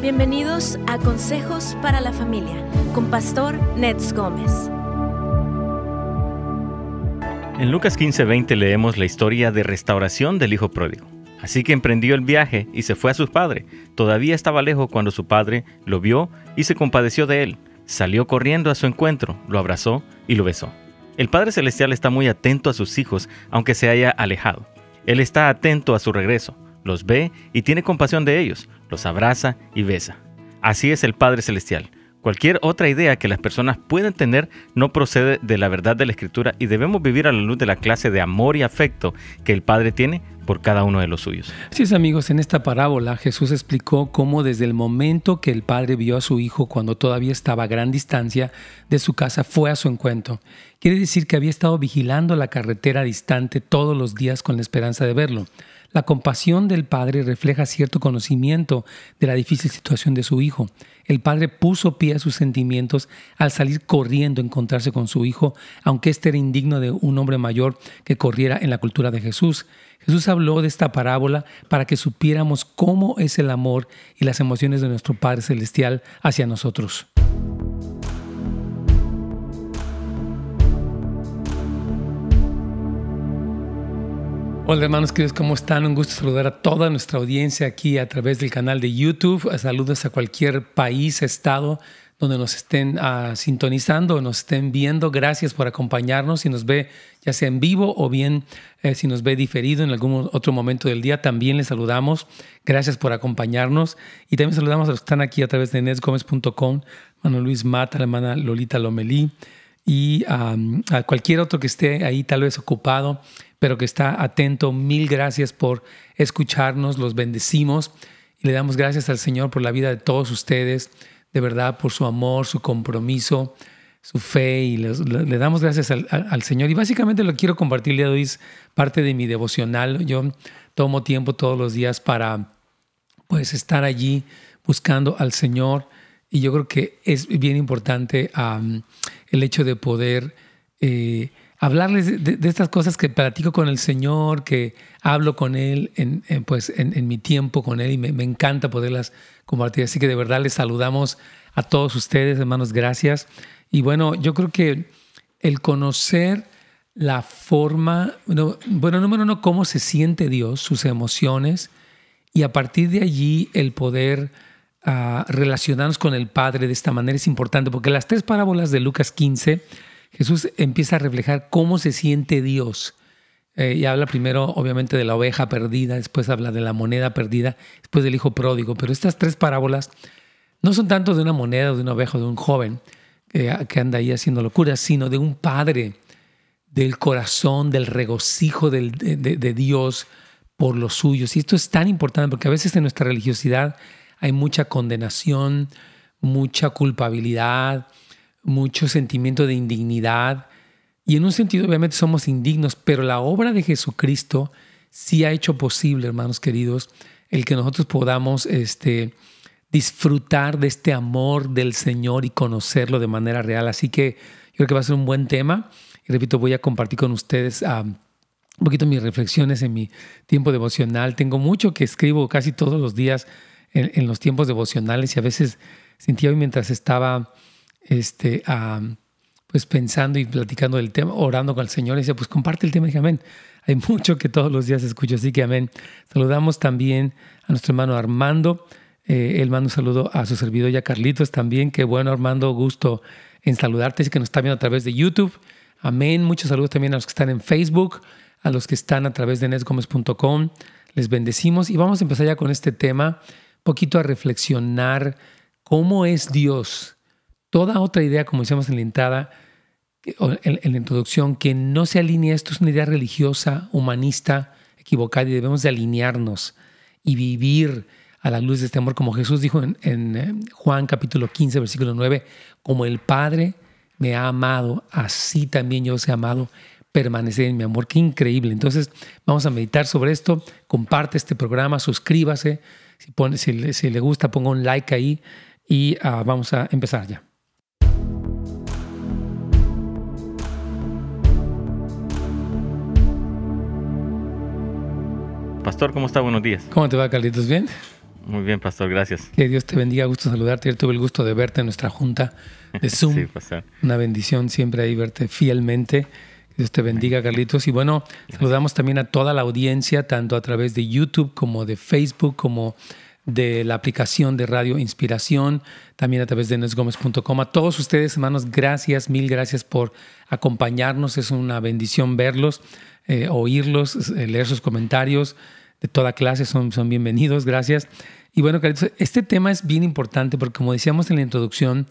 Bienvenidos a Consejos para la Familia con Pastor Nets Gómez. En Lucas 15:20 leemos la historia de restauración del hijo pródigo. Así que emprendió el viaje y se fue a su padre. Todavía estaba lejos cuando su padre lo vio y se compadeció de él. Salió corriendo a su encuentro, lo abrazó y lo besó. El Padre Celestial está muy atento a sus hijos, aunque se haya alejado. Él está atento a su regreso, los ve y tiene compasión de ellos, los abraza y besa. Así es el Padre Celestial. Cualquier otra idea que las personas pueden tener no procede de la verdad de la Escritura y debemos vivir a la luz de la clase de amor y afecto que el Padre tiene por cada uno de los suyos. Así amigos, en esta parábola Jesús explicó cómo desde el momento que el Padre vio a su Hijo cuando todavía estaba a gran distancia de su casa, fue a su encuentro. Quiere decir que había estado vigilando la carretera distante todos los días con la esperanza de verlo. La compasión del padre refleja cierto conocimiento de la difícil situación de su hijo. El padre puso pie a sus sentimientos al salir corriendo a encontrarse con su hijo, aunque éste era indigno de un hombre mayor que corriera en la cultura de Jesús. Jesús habló de esta parábola para que supiéramos cómo es el amor y las emociones de nuestro Padre Celestial hacia nosotros. Hola hermanos queridos, ¿cómo están? Un gusto saludar a toda nuestra audiencia aquí a través del canal de YouTube. Saludos a cualquier país, estado donde nos estén uh, sintonizando, nos estén viendo. Gracias por acompañarnos. Si nos ve ya sea en vivo o bien eh, si nos ve diferido en algún otro momento del día, también les saludamos. Gracias por acompañarnos. Y también saludamos a los que están aquí a través de nesgomez.com, Manuel Luis Mata, la hermana Lolita Lomelí y a cualquier otro que esté ahí tal vez ocupado pero que está atento. Mil gracias por escucharnos, los bendecimos y le damos gracias al Señor por la vida de todos ustedes, de verdad, por su amor, su compromiso, su fe y le, damos gracias al, Señor. Y básicamente lo quiero compartir el día de hoy, es parte de mi devocional. Yo tomo tiempo todos los días para pues estar allí buscando al Señor y yo creo que es bien importante el hecho de poder... Eh, hablarles de, estas cosas que platico con el Señor, que hablo con Él en, pues en, mi tiempo con Él y me, encanta poderlas compartir. Así que de verdad les saludamos a todos ustedes, hermanos, gracias. Y bueno, yo creo que el conocer la forma, bueno, número uno, cómo se siente Dios, sus emociones, y a partir de allí el poder ah, relacionarnos con el Padre de esta manera es importante, porque las tres parábolas de Lucas 15, Jesús empieza a reflejar cómo se siente Dios. Eh, y habla primero, obviamente, de la oveja perdida, después habla de la moneda perdida, después del hijo pródigo. Pero estas tres parábolas no son tanto de una moneda o de una oveja o de un joven que anda ahí haciendo locuras, sino de un padre, del corazón, del regocijo de, de Dios por los suyos. Y esto es tan importante porque a veces en nuestra religiosidad hay mucha condenación, mucha culpabilidad, mucho sentimiento de indignidad. Y en un sentido, obviamente, somos indignos, pero la obra de Jesucristo sí ha hecho posible, hermanos queridos, el que nosotros podamos este, disfrutar de este amor del Señor y conocerlo de manera real. Así que yo creo que va a ser un buen tema. Y repito, voy a compartir con ustedes ah, un poquito mis reflexiones en mi tiempo devocional. Tengo mucho que escribo casi todos los días en, en los tiempos devocionales y a veces sentía hoy mientras estaba este, pues pensando y platicando del tema, orando con el Señor, y pues comparte el tema, y dije, amén. Hay mucho que todos los días escucho, así que amén. Saludamos también a nuestro hermano Armando. Eh, él manda un saludo a su servidor ya Carlitos también. Qué bueno, Armando, gusto en saludarte. Así que nos está viendo a través de YouTube. Amén. Muchos saludos también a los que están en Facebook, a los que están a través de nesgomez.com. Les bendecimos y vamos a empezar ya con este tema, poquito a reflexionar cómo es Dios toda otra idea, como decíamos en la entrada, en, la introducción, que no se alinea, esto es una idea religiosa, humanista, equivocada, y debemos de alinearnos y vivir a la luz de este amor, como Jesús dijo en, en eh, Juan capítulo 15, versículo 9, como el Padre me ha amado, así también yo os he amado, permanecer en mi amor. Qué increíble. Entonces, vamos a meditar sobre esto. Comparte este programa, suscríbase. Si, pone, si, le, gusta, ponga un like ahí y ah, vamos a empezar ya. Pastor, ¿cómo está? Buenos días. ¿Cómo te va, Carlitos? ¿Bien? Muy bien, pastor, gracias. Que Dios te bendiga, gusto saludarte. Yo tuve el gusto de verte en nuestra junta de Zoom. Sí, pastor. Una bendición siempre ahí verte fielmente. Dios te bendiga, Carlitos. Y bueno, saludamos también a toda la audiencia, tanto a través de YouTube como de Facebook, como de la aplicación de Radio Inspiración, también a través de nesgomez.com. A todos ustedes, hermanos, gracias, mil gracias por acompañarnos. Es una bendición verlos, eh, oírlos, eh, leer sus comentarios de toda clase, son, son bienvenidos, gracias. Y bueno, Carlitos, este tema es bien importante porque como decíamos en la introducción,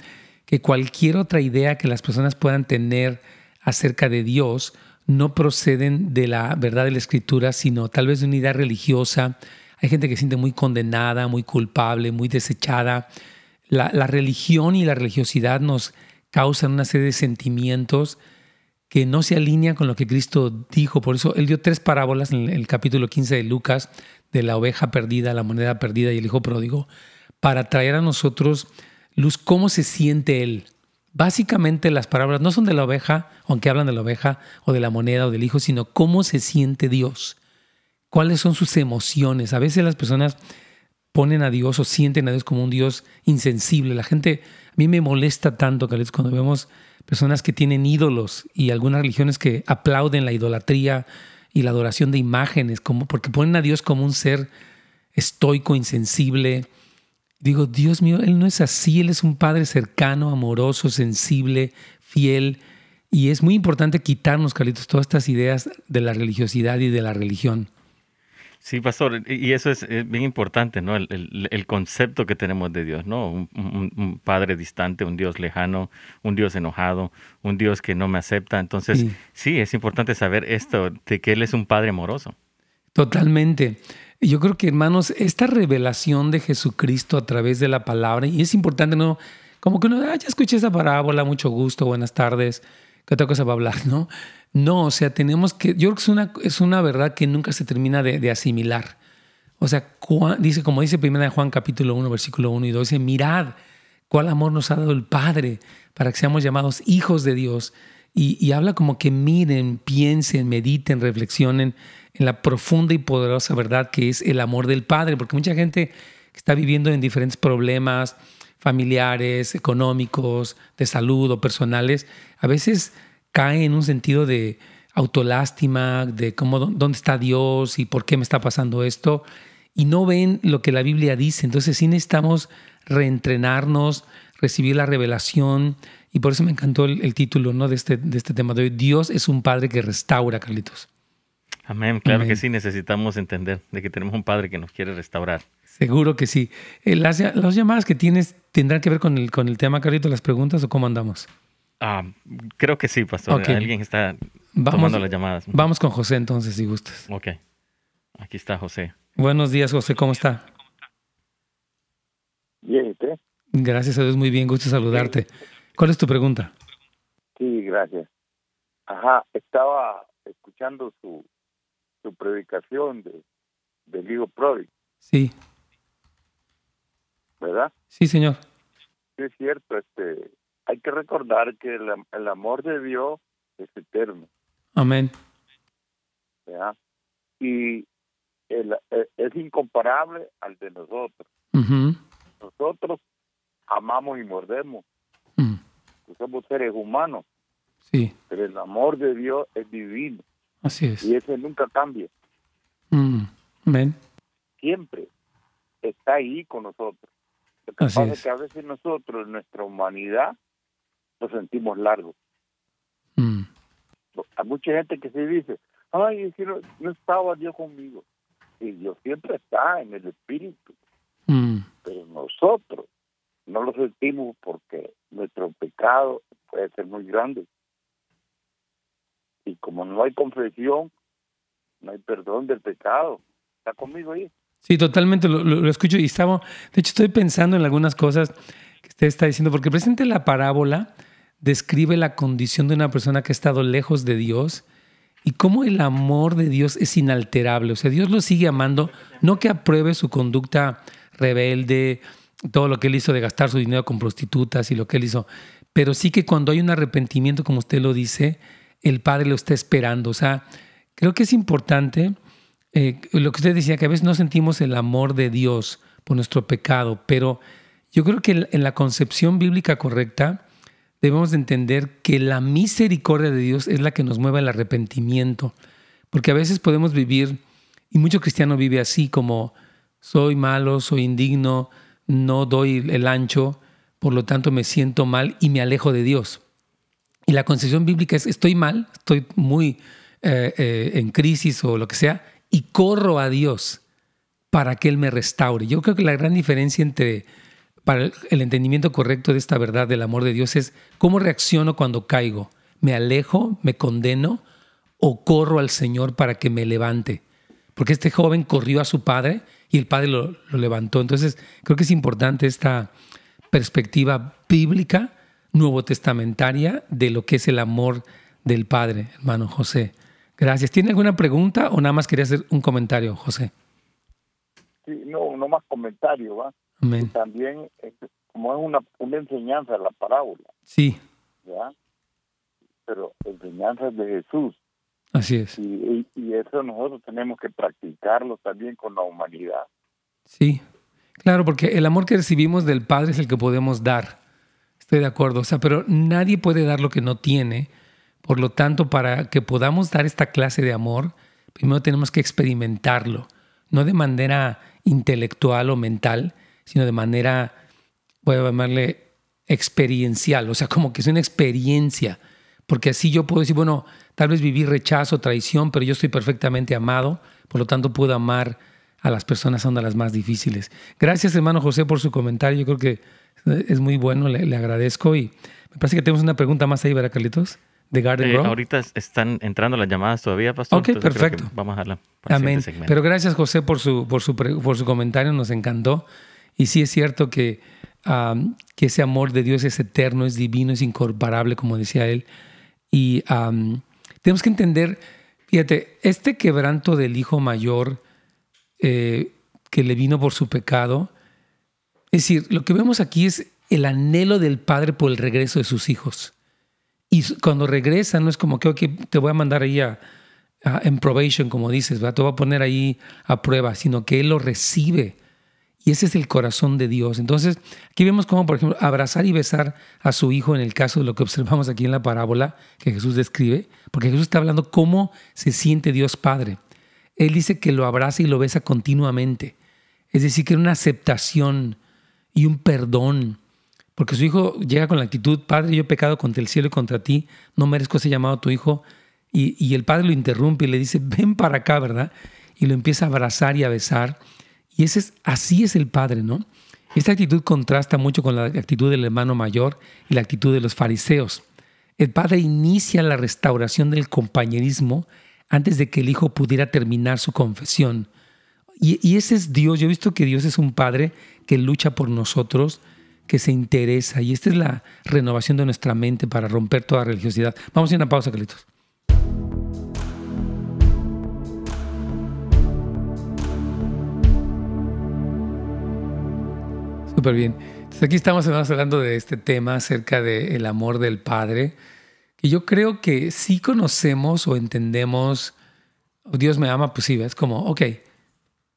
que cualquier otra idea que las personas puedan tener acerca de Dios no proceden de la verdad de la Escritura, sino tal vez de una idea religiosa. Hay gente que se siente muy condenada, muy culpable, muy desechada. La, la religión y la religiosidad nos causan una serie de sentimientos que no se alinean con lo que Cristo dijo. Por eso Él dio tres parábolas en el capítulo 15 de Lucas, de la oveja perdida, la moneda perdida y el hijo pródigo, para traer a nosotros luz cómo se siente Él. Básicamente las palabras no son de la oveja, aunque hablan de la oveja o de la moneda o del hijo, sino cómo se siente Dios. ¿Cuáles son sus emociones? A veces las personas ponen a Dios o sienten a Dios como un Dios insensible. La gente, a mí me molesta tanto, que cuando vemos personas que tienen ídolos y algunas religiones que aplauden la idolatría y la adoración de imágenes, como, porque ponen a Dios como un ser estoico, insensible. Digo, Dios mío, Él no es así, Él es un Padre cercano, amoroso, sensible, fiel. Y es muy importante quitarnos, Carlitos, todas estas ideas de la religiosidad y de la religión. Sí, pastor, y eso es, bien importante, ¿no? El, concepto que tenemos de Dios, ¿no? Un, padre distante, un Dios lejano, un Dios enojado, un Dios que no me acepta. Entonces, sí. es importante saber esto, de que Él es un padre amoroso. Totalmente. Yo creo que, hermanos, esta revelación de Jesucristo a través de la palabra, y es importante, ¿no? Como que uno, ah, ya escuché esa parábola, mucho gusto, buenas tardes, ¿qué otra cosa va a hablar, no? No, o sea, tenemos que, yo creo que es una, es una verdad que nunca se termina de, asimilar. O sea, dice, como dice primera Juan capítulo 1, versículo 1 y 2, dice, mirad cuál amor nos ha dado el Padre para que seamos llamados hijos de Dios. Y, y habla como que miren, piensen, mediten, reflexionen en la profunda y poderosa verdad que es el amor del Padre, porque mucha gente está viviendo en diferentes problemas familiares, económicos, de salud o personales, a veces cae en un sentido de autolástima, de cómo, dónde está Dios y por qué me está pasando esto, y no ven lo que la Biblia dice. Entonces sí necesitamos reentrenarnos, recibir la revelación, y por eso me encantó el, título ¿no? de, este, de este tema de hoy. Dios es un Padre que restaura, Carlitos. Amén, claro que sí, necesitamos entender de que tenemos un Padre que nos quiere restaurar. Seguro que sí. Eh, las, las, llamadas que tienes tendrán que ver con el, con el tema, Carlitos, las preguntas o cómo andamos. Ah, creo que sí, pastor. Alguien está tomando las llamadas. Vamos con José entonces, si gustas. Ok. Aquí está José. Buenos días, José. ¿Cómo está? Bien, ¿y usted? Gracias a Dios, muy bien. Gusto saludarte. ¿Cuál es tu pregunta? Sí, gracias. Ajá, estaba escuchando su, su predicación de, del hijo pródigo. Sí. ¿Verdad? Sí, señor. Sí, es cierto. Este, hay que recordar que el, amor de Dios es eterno. Amén. Y el, e, es incomparable al de nosotros. Nosotros amamos y mordemos. Mm. Somos seres humanos. Sí. Pero el amor de Dios es divino. Así es. Y ese nunca cambia. Mm. Amén. Siempre está ahí con nosotros. Lo que pasa es que a veces nosotros, en nuestra humanidad, nos sentimos largos. Mm. Hay mucha gente que se dice, ay, no, estaba Dios conmigo. Y Dios siempre está en el espíritu. Mm. Pero nosotros no lo sentimos porque nuestro pecado puede ser muy grande. Y como no hay confesión, no hay perdón del pecado. ¿Está conmigo ahí? Sí, totalmente, lo, escucho y estaba, de hecho estoy pensando en algunas cosas usted está diciendo, porque presente la parábola describe la condición de una persona que ha estado lejos de Dios y cómo el amor de Dios es inalterable. O sea, Dios lo sigue amando, no que apruebe su conducta rebelde, todo lo que él hizo de gastar su dinero con prostitutas y lo que él hizo, pero sí que cuando hay un arrepentimiento, como usted lo dice, el Padre lo está esperando. O sea, creo que es importante eh, lo que usted decía, que a veces no sentimos el amor de Dios por nuestro pecado, pero yo creo que en la concepción bíblica correcta debemos entender que la misericordia de Dios es la que nos mueve al arrepentimiento, porque a veces podemos vivir, y mucho cristiano vive así como soy malo, soy indigno, no doy el ancho, por lo tanto me siento mal y me alejo de Dios. Y la concepción bíblica es, estoy mal, estoy muy eh, eh, en crisis o lo que sea, y corro a Dios para que Él me restaure. Yo creo que la gran diferencia entre para el entendimiento correcto de esta verdad del amor de Dios es cómo reacciono cuando caigo. ¿Me alejo, me condeno o corro al Señor para que me levante? Porque este joven corrió a su padre y el padre lo, levantó. Entonces, creo que es importante esta perspectiva bíblica, nuevo testamentaria, de lo que es el amor del Padre, hermano José. Gracias. ¿Tiene alguna pregunta o nada más quería hacer un comentario, José? Sí, no, no más comentario, ¿va? También, este, como es una, una enseñanza la parábola. Sí. ¿Ya? Pero enseñanzas de Jesús. Así es. Y, eso nosotros tenemos que practicarlo también con la humanidad. Sí, claro, porque el amor que recibimos del Padre es el que podemos dar. Estoy de acuerdo, o sea, pero nadie puede dar lo que no tiene. Por lo tanto, para que podamos dar esta clase de amor, primero tenemos que experimentarlo, no de manera intelectual o mental, sino de manera, voy a llamarle experiencial, o sea, como que es una experiencia, porque así yo puedo decir, bueno, tal vez viví rechazo, traición, pero yo estoy perfectamente amado, por lo tanto puedo amar a las personas son las más difíciles. Gracias, hermano José, por su comentario. Yo creo que es muy bueno, le, agradezco. Y me parece que tenemos una pregunta más ahí, ¿verdad, Carlitos? De Garden eh, Ahorita están entrando las llamadas todavía, pastor. Ok, perfecto. Vamos a la Amén. Pero gracias, José, por su, por, su, por su comentario, nos encantó. Y sí es cierto que, que ese amor de Dios es eterno, es divino, es incomparable, como decía él. Y tenemos que entender, fíjate, este quebranto del hijo mayor eh, que le vino por su pecado, es decir, lo que vemos aquí es el anhelo del padre por el regreso de sus hijos. Y cuando regresan, no es como que te voy a mandar ahí a, en probation, como dices, te voy a poner ahí a prueba, sino que él lo recibe y ese es el corazón de Dios. Entonces, aquí vemos cómo, por ejemplo, abrazar y besar a su hijo en el caso de lo que observamos aquí en la parábola que Jesús describe, porque Jesús está hablando cómo se siente Dios Padre. Él dice que lo abraza y lo besa continuamente. Es decir, que era una aceptación y un perdón. Porque su hijo llega con la actitud, Padre, yo he pecado contra el cielo y contra ti, no merezco ese llamado a tu hijo. Y, y el padre lo interrumpe y le dice, ven para acá, ¿verdad? Y lo empieza a abrazar y a besar. Y ese es, así es el Padre, ¿no? Esta actitud contrasta mucho con la actitud del hermano mayor y la actitud de los fariseos. El Padre inicia la restauración del compañerismo antes de que el Hijo pudiera terminar su confesión. Y, y, ese es Dios. Yo he visto que Dios es un Padre que lucha por nosotros, que se interesa. Y esta es la renovación de nuestra mente para romper toda religiosidad. Vamos a ir a una pausa, Carlitos. Súper bien. Entonces aquí estamos hablando de este tema acerca del amor del Padre, que yo creo que sí conocemos o entendemos, oh, Dios me ama, pues sí, es como, ok,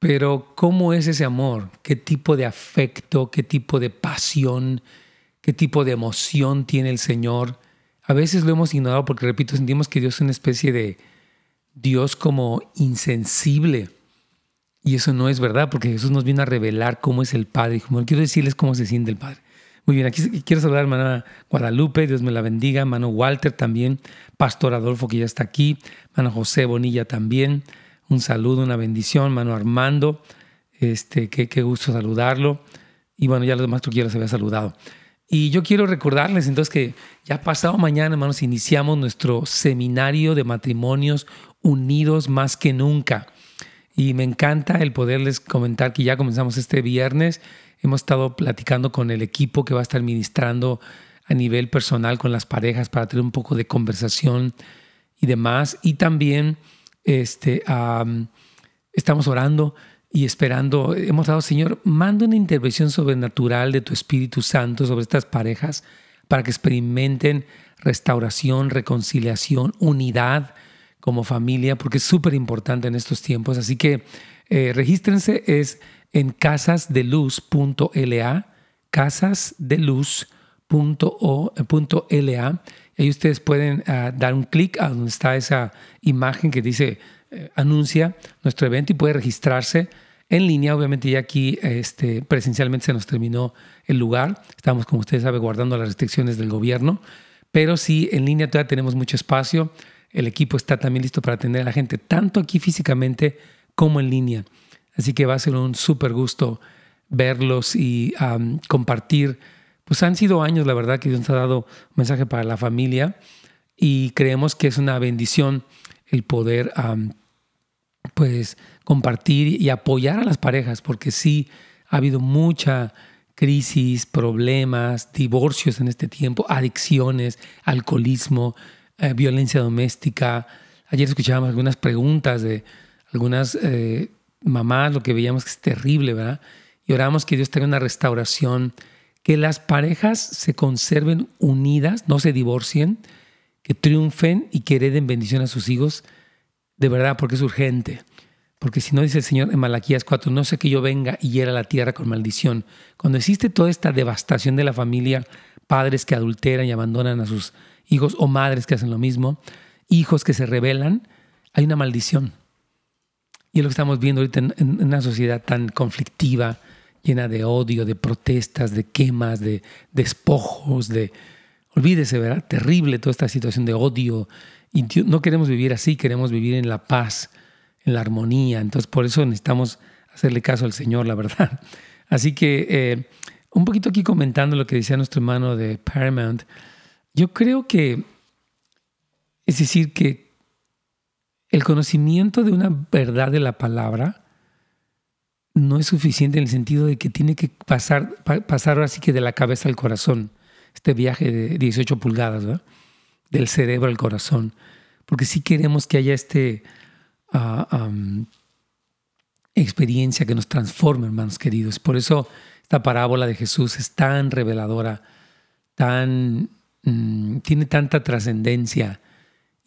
pero ¿cómo es ese amor? ¿Qué tipo de afecto, qué tipo de pasión, qué tipo de emoción tiene el Señor? A veces lo hemos ignorado porque, repito, sentimos que Dios es una especie de Dios como insensible y eso no es verdad, porque Jesús nos vino a revelar cómo es el Padre. Y como quiero decirles cómo se siente el Padre. Muy bien, aquí quiero saludar a hermana Guadalupe, Dios me la bendiga, hermano Walter también, Pastor Adolfo que ya está aquí, hermano José Bonilla también, un saludo, una bendición, hermano Armando, este, qué, gusto saludarlo. Y bueno, ya los demás tú quieras había saludado. Y yo quiero recordarles entonces que ya pasado mañana, hermanos, iniciamos nuestro seminario de matrimonios unidos más que nunca. Y me encanta el poderles comentar que ya comenzamos este viernes. Hemos estado platicando con el equipo que va a estar ministrando a nivel personal con las parejas para tener un poco de conversación y demás. Y también este, estamos orando y esperando. Hemos dado, Señor, manda una intervención sobrenatural de tu Espíritu Santo sobre estas parejas para que experimenten restauración, reconciliación, unidad como familia, porque es súper importante en estos tiempos. Así que eh, regístrense, es en casasdeluz.la, casasdeluz.la. Ahí ustedes pueden ah, dar un clic a donde está esa imagen que dice eh, anuncia nuestro evento y puede registrarse en línea. Obviamente ya aquí este, presencialmente se nos terminó el lugar. Estamos, como ustedes saben, guardando las restricciones del gobierno. Pero sí, en línea todavía tenemos mucho espacio. El equipo está también listo para atender a la gente, tanto aquí físicamente como en línea. Así que va a ser un súper gusto verlos y compartir. Pues han sido años, la verdad, que Dios nos ha dado un mensaje para la familia y creemos que es una bendición el poder pues compartir y apoyar a las parejas, porque sí ha habido mucha crisis, problemas, divorcios en este tiempo, adicciones, alcoholismo, eh, violencia doméstica. Ayer escuchábamos algunas preguntas de algunas eh, mamás, lo que veíamos que es terrible, ¿verdad? Y oramos que Dios tenga una restauración, que las parejas se conserven unidas, no se divorcien, que triunfen y que hereden bendición a sus hijos, de verdad, porque es urgente. Porque si no dice el Señor en Malaquías 4, no sé que yo venga y hiera la tierra con maldición. Cuando existe toda esta devastación de la familia, padres que adulteran y abandonan a sus hijos o madres que hacen lo mismo, hijos que se rebelan, hay una maldición. Y es lo que estamos viendo ahorita en, una sociedad tan conflictiva, llena de odio, de protestas, de quemas, de despojos, de... Olvídese, ¿verdad? Terrible toda esta situación de odio. Y no queremos vivir así, queremos vivir en la paz en la armonía. Entonces, por eso necesitamos hacerle caso al Señor, la verdad. Así que, eh, un poquito aquí comentando lo que decía nuestro hermano de Paramount, yo creo que, es decir, que el conocimiento de una verdad de la palabra no es suficiente en el sentido de que tiene que pasar, pasar ahora sí que de la cabeza al corazón, este viaje de 18 pulgadas, ¿verdad? del cerebro al corazón, porque si queremos que haya este experiencia que nos transforme, hermanos queridos. Por eso esta parábola de Jesús es tan reveladora, tan, mm, tiene tanta trascendencia.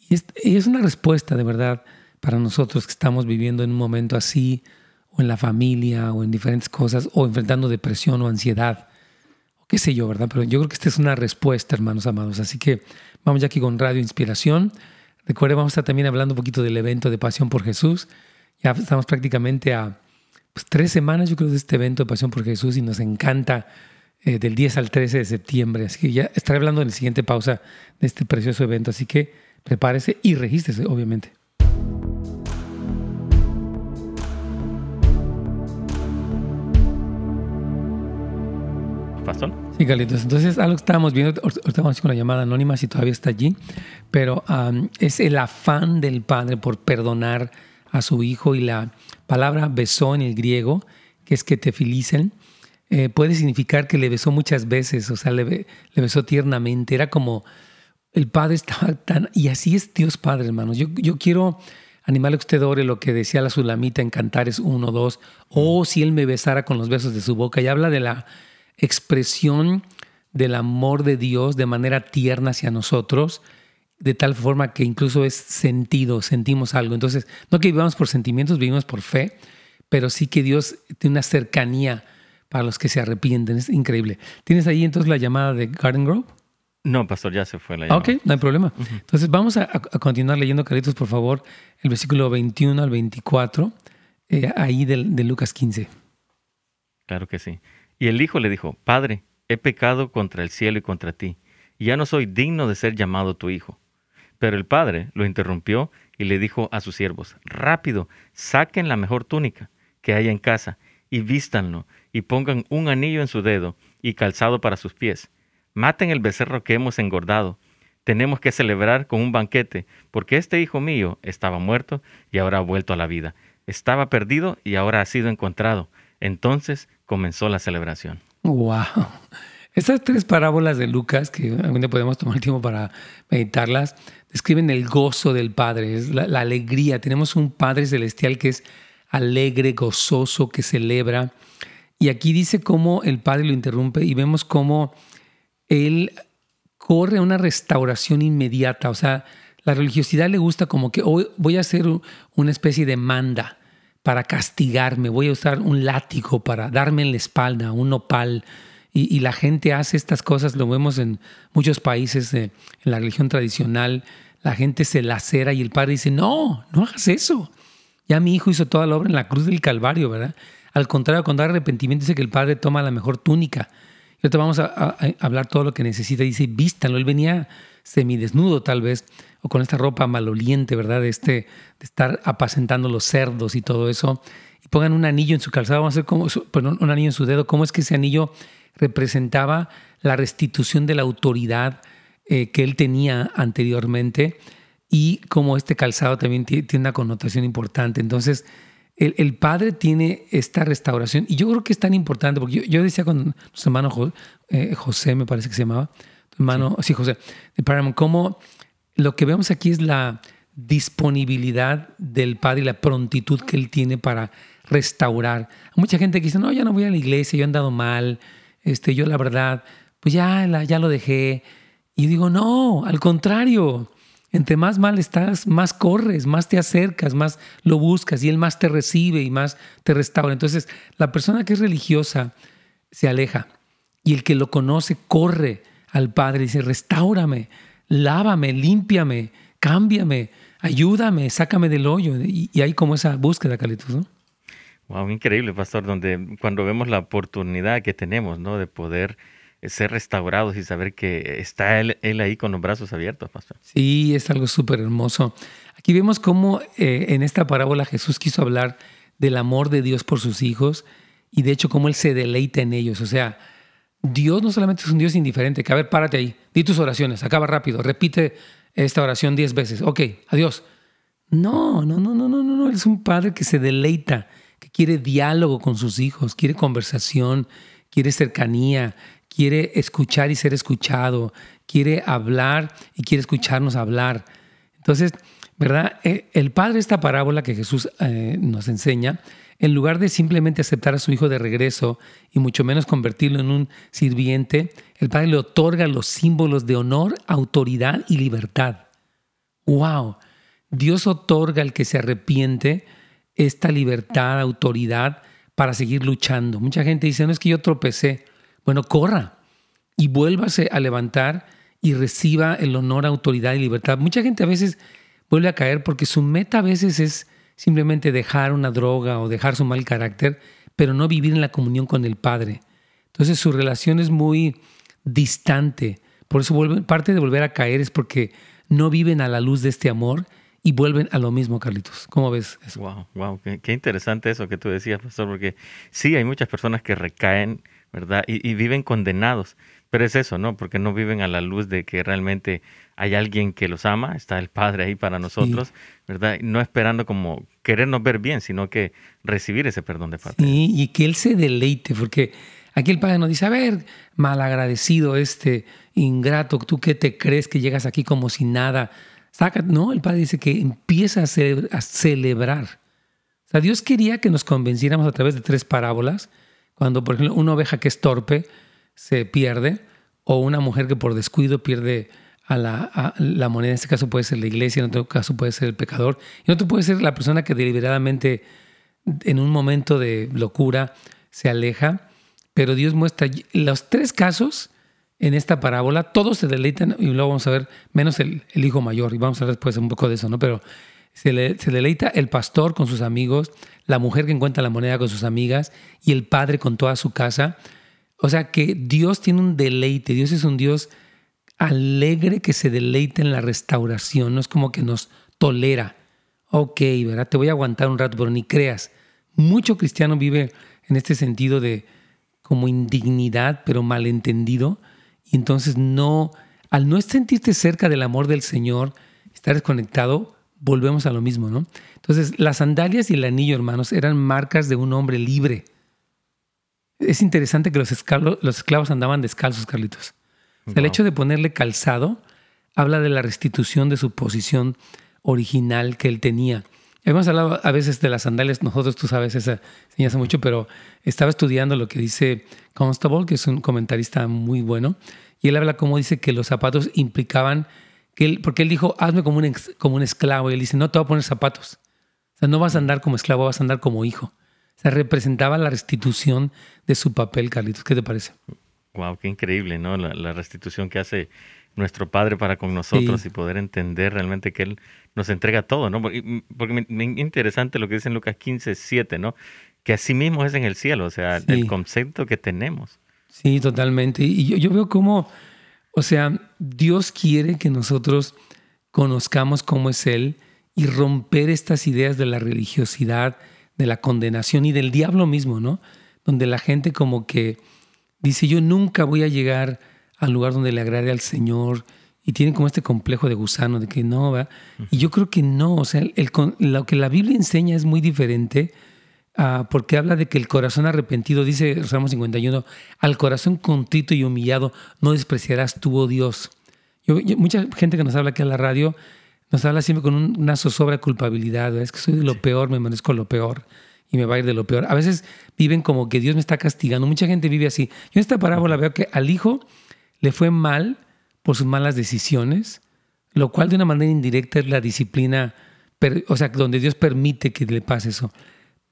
Y es, una respuesta de verdad para nosotros que estamos viviendo en un momento así, o en la familia, o en diferentes cosas, o enfrentando depresión o ansiedad, o qué sé yo, ¿verdad? Pero yo creo que esta es una respuesta, hermanos amados. Así que vamos ya aquí con Radio Inspiración. Recuerden, vamos a estar también hablando un poquito del evento de Pasión por Jesús. Ya estamos prácticamente a pues, tres semanas, yo creo, de este evento de Pasión por Jesús y nos encanta eh, del 10 al 13 de septiembre. Así que ya estaré hablando en la siguiente pausa de este precioso evento. Así que prepárese y regístrese, obviamente. Pastor. Sí, Carlitos. Entonces, algo que estábamos viendo, estamos con la llamada anónima, si todavía está allí, pero es el afán del padre por perdonar a su hijo y la palabra besó en el griego, que es que te felicen, eh, puede significar que le besó muchas veces, o sea, le, besó tiernamente. Era como el padre estaba tan. Y así es Dios Padre, hermanos. Yo, yo quiero animarle a usted ore lo que decía la Sulamita en Cantares 1, 2, o si él me besara con los besos de su boca. Y habla de la expresión del amor de Dios de manera tierna hacia nosotros, de tal forma que incluso es sentido, sentimos algo. Entonces, no que vivamos por sentimientos, vivimos por fe, pero sí que Dios tiene una cercanía para los que se arrepienten. Es increíble. ¿Tienes ahí entonces la llamada de Garden Grove? No, pastor, ya se fue la llamada. Ok, no hay problema. Entonces vamos a, continuar leyendo, Caritos, por favor, el versículo 21 al 24, eh, ahí de, de Lucas 15. Claro que sí. Y el hijo le dijo, Padre, he pecado contra el cielo y contra ti, y ya no soy digno de ser llamado tu hijo. Pero el padre lo interrumpió y le dijo a sus siervos, Rápido, saquen la mejor túnica que haya en casa, y vístanlo, y pongan un anillo en su dedo y calzado para sus pies. Maten el becerro que hemos engordado. Tenemos que celebrar con un banquete, porque este hijo mío estaba muerto y ahora ha vuelto a la vida. Estaba perdido y ahora ha sido encontrado. Entonces comenzó la celebración. ¡Wow! Estas tres parábolas de Lucas, que algún día podemos tomar tiempo para meditarlas, describen el gozo del Padre, la, alegría. Tenemos un Padre celestial que es alegre, gozoso, que celebra. Y aquí dice cómo el Padre lo interrumpe y vemos cómo Él corre a una restauración inmediata. O sea, la religiosidad le gusta como que hoy voy a hacer una especie de manda para castigarme, voy a usar un látigo para darme en la espalda, un nopal. Y, la gente hace estas cosas, lo vemos en muchos países en la religión tradicional, la gente se lacera y el padre dice, no, no hagas eso. Ya mi hijo hizo toda la obra en la cruz del Calvario, ¿verdad? Al contrario, cuando hay arrepentimiento dice que el padre toma la mejor túnica. Y ahorita vamos a, hablar todo lo que necesita. Dice, vístalo. Él venía semidesnudo tal vez, o con esta ropa maloliente, ¿verdad? De, este, de estar apacentando los cerdos y todo eso. Y pongan un anillo en su calzado, vamos a hacer un anillo en su dedo. ¿Cómo es que ese anillo representaba la restitución de la autoridad eh, que él tenía anteriormente? Y como este calzado también tiene una connotación importante. Entonces, el, padre tiene esta restauración. Y yo creo que es tan importante, porque yo, decía con su hermano eh, José, me parece que se llamaba, hermano, sí, José, de Paramount, cómo lo que vemos aquí es la disponibilidad del Padre y la prontitud que Él tiene para restaurar. Hay mucha gente que dice, no, ya no voy a la iglesia, yo he andado mal, este, yo la verdad, pues ya, ya lo dejé. Y digo, no, al contrario, entre más mal estás, más corres, más te acercas, más lo buscas y Él más te recibe y más te restaura. Entonces, la persona que es religiosa se aleja y el que lo conoce corre al Padre y dice, restaurame, lávame, límpiame, cámbiame, ayúdame, sácame del hoyo. Y, hay como esa búsqueda, Carlitos, ¿no? Wow, increíble, pastor, donde cuando vemos la oportunidad que tenemos, ¿no? De poder ser restaurados y saber que está él, ahí con los brazos abiertos, pastor. Sí, es algo súper hermoso. Aquí vemos cómo eh, en esta parábola Jesús quiso hablar del amor de Dios por sus hijos y de hecho cómo Él se deleita en ellos. O sea, Dios no solamente es un Dios indiferente, que a ver, párate ahí, di tus oraciones, acaba rápido, repite esta oración diez veces, ok, adiós. No, no, no, no, no, no, Él es un padre que se deleita, que quiere diálogo con sus hijos, quiere conversación, quiere cercanía, quiere escuchar y ser escuchado, quiere hablar y quiere escucharnos hablar. Entonces, ¿verdad? Eh, el padre, esta parábola que Jesús eh, nos enseña, en lugar de simplemente aceptar a su hijo de regreso y mucho menos convertirlo en un sirviente, el Padre le otorga los símbolos de honor, autoridad y libertad. ¡Wow! Dios otorga al que se arrepiente esta libertad, autoridad para seguir luchando. Mucha gente dice, no es que yo tropecé. Bueno, corra y vuélvase a levantar y reciba el honor, autoridad y libertad. Mucha gente a veces vuelve a caer porque su meta a veces es simplemente dejar una droga o dejar su mal carácter, pero no vivir en la comunión con el Padre. Entonces su relación es muy distante. Por eso parte de volver a caer es porque no viven a la luz de este amor y vuelven a lo mismo, Carlitos. ¿Cómo ves eso? Wow, wow, qué, interesante eso que tú decías, pastor, porque sí, hay muchas personas que recaen, ¿verdad? y viven condenados. Pero es eso, ¿no? Porque no viven a la luz de que realmente hay alguien que los ama, está el Padre ahí para nosotros, ¿verdad? No esperando como querernos ver bien, sino que recibir ese perdón de parte. Sí, y que Él se deleite, porque aquí el Padre nos dice, a ver, malagradecido este, ingrato, tú que te crees que llegas aquí como si nada. Saca, no, el Padre dice que empieza a, a celebrar. O sea, Dios quería que nos convenciéramos a través de tres parábolas, cuando, por ejemplo, una oveja que es torpe, se pierde, o una mujer que por descuido pierde a la, la, moneda, en este caso puede ser la iglesia, en otro caso puede ser el pecador, y en otro puede ser la persona que deliberadamente en un momento de locura se aleja, pero Dios muestra los tres casos en esta parábola, todos se deleitan, y luego vamos a ver, menos el, hijo mayor, y vamos a ver después un poco de eso, ¿no? Pero se, deleita el pastor con sus amigos, la mujer que encuentra la moneda con sus amigas, y el padre con toda su casa. O sea que Dios tiene un deleite, Dios es un Dios alegre que se deleita en la restauración, no es como que nos tolera. Ok, ¿verdad? Te voy a aguantar un rato, pero ni creas. Mucho cristiano vive en este sentido de como indignidad, pero malentendido. Y entonces no, al no sentirte cerca del amor del Señor, estar desconectado, volvemos a lo mismo, ¿no? Entonces, las sandalias y el anillo, hermanos, eran marcas de un hombre libre. Es interesante que los esclavos, los esclavos andaban descalzos, Carlitos. El hecho de ponerle calzado habla de la restitución de su posición original que él tenía. Hemos hablado a veces de las sandalias, nosotros tú sabes esa hace mucho, pero estaba estudiando lo que dice Constable, que es un comentarista muy bueno, y él habla como dice que los zapatos implicaban que él, porque él dijo, hazme como un, como un esclavo, y él dice, no te voy a poner zapatos. sea, no vas a andar como esclavo, vas a andar como hijo. O sea, representaba la restitución de su papel, Carlitos. ¿Qué te parece? Wow, qué increíble, ¿no? La, restitución que hace nuestro Padre para con nosotros y poder entender realmente que Él nos entrega todo, ¿no? Porque, porque me, interesante lo que dice en Lucas 15, 7, ¿no? Que así mismo es en el cielo, o sea, el concepto que tenemos. Sí, totalmente. Y yo, yo veo cómo, o sea, Dios quiere que nosotros conozcamos cómo es Él y romper estas ideas de la religiosidad, de la condenación y del diablo mismo, ¿no? Donde la gente como que dice, yo nunca voy a llegar al lugar donde le agrade al Señor y tienen como este complejo de gusano de que no, va. Y yo creo que no, o sea, el, lo que la Biblia enseña es muy diferente uh, porque habla de que el corazón arrepentido, dice Salmo 51, al corazón contrito y humillado no despreciarás tú, oh Dios. Yo, mucha gente que nos habla aquí a la radio nos habla siempre con una zozobra culpabilidad, es que soy de lo peor, me merezco lo peor y me va a ir de lo peor. A veces viven como que Dios me está castigando. Mucha gente vive así. Yo en esta parábola veo que al hijo le fue mal por sus malas decisiones, lo cual de una manera indirecta es la disciplina, o sea, donde Dios permite que le pase eso.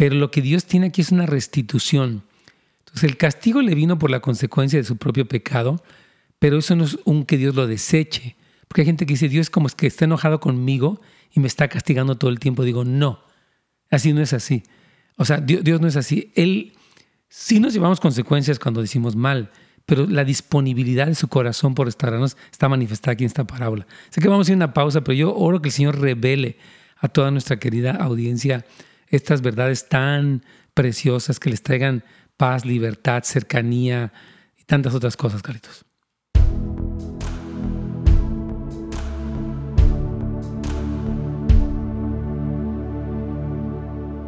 Pero lo que Dios tiene aquí es una restitución. Entonces el castigo le vino por la consecuencia de su propio pecado, pero eso no es un que Dios lo deseche. Porque hay gente que dice, Dios como es que está enojado conmigo y me está castigando todo el tiempo. Digo, no, así no es así. O sea, Dios, no es así. Él sí nos llevamos consecuencias cuando decimos mal, pero la disponibilidad de su corazón por restaurarnos está manifestada aquí en esta parábola. Sé que vamos a ir a una pausa, pero yo oro que el Señor revele a toda nuestra querida audiencia estas verdades tan preciosas que les traigan paz, libertad, cercanía y tantas otras cosas, caritos.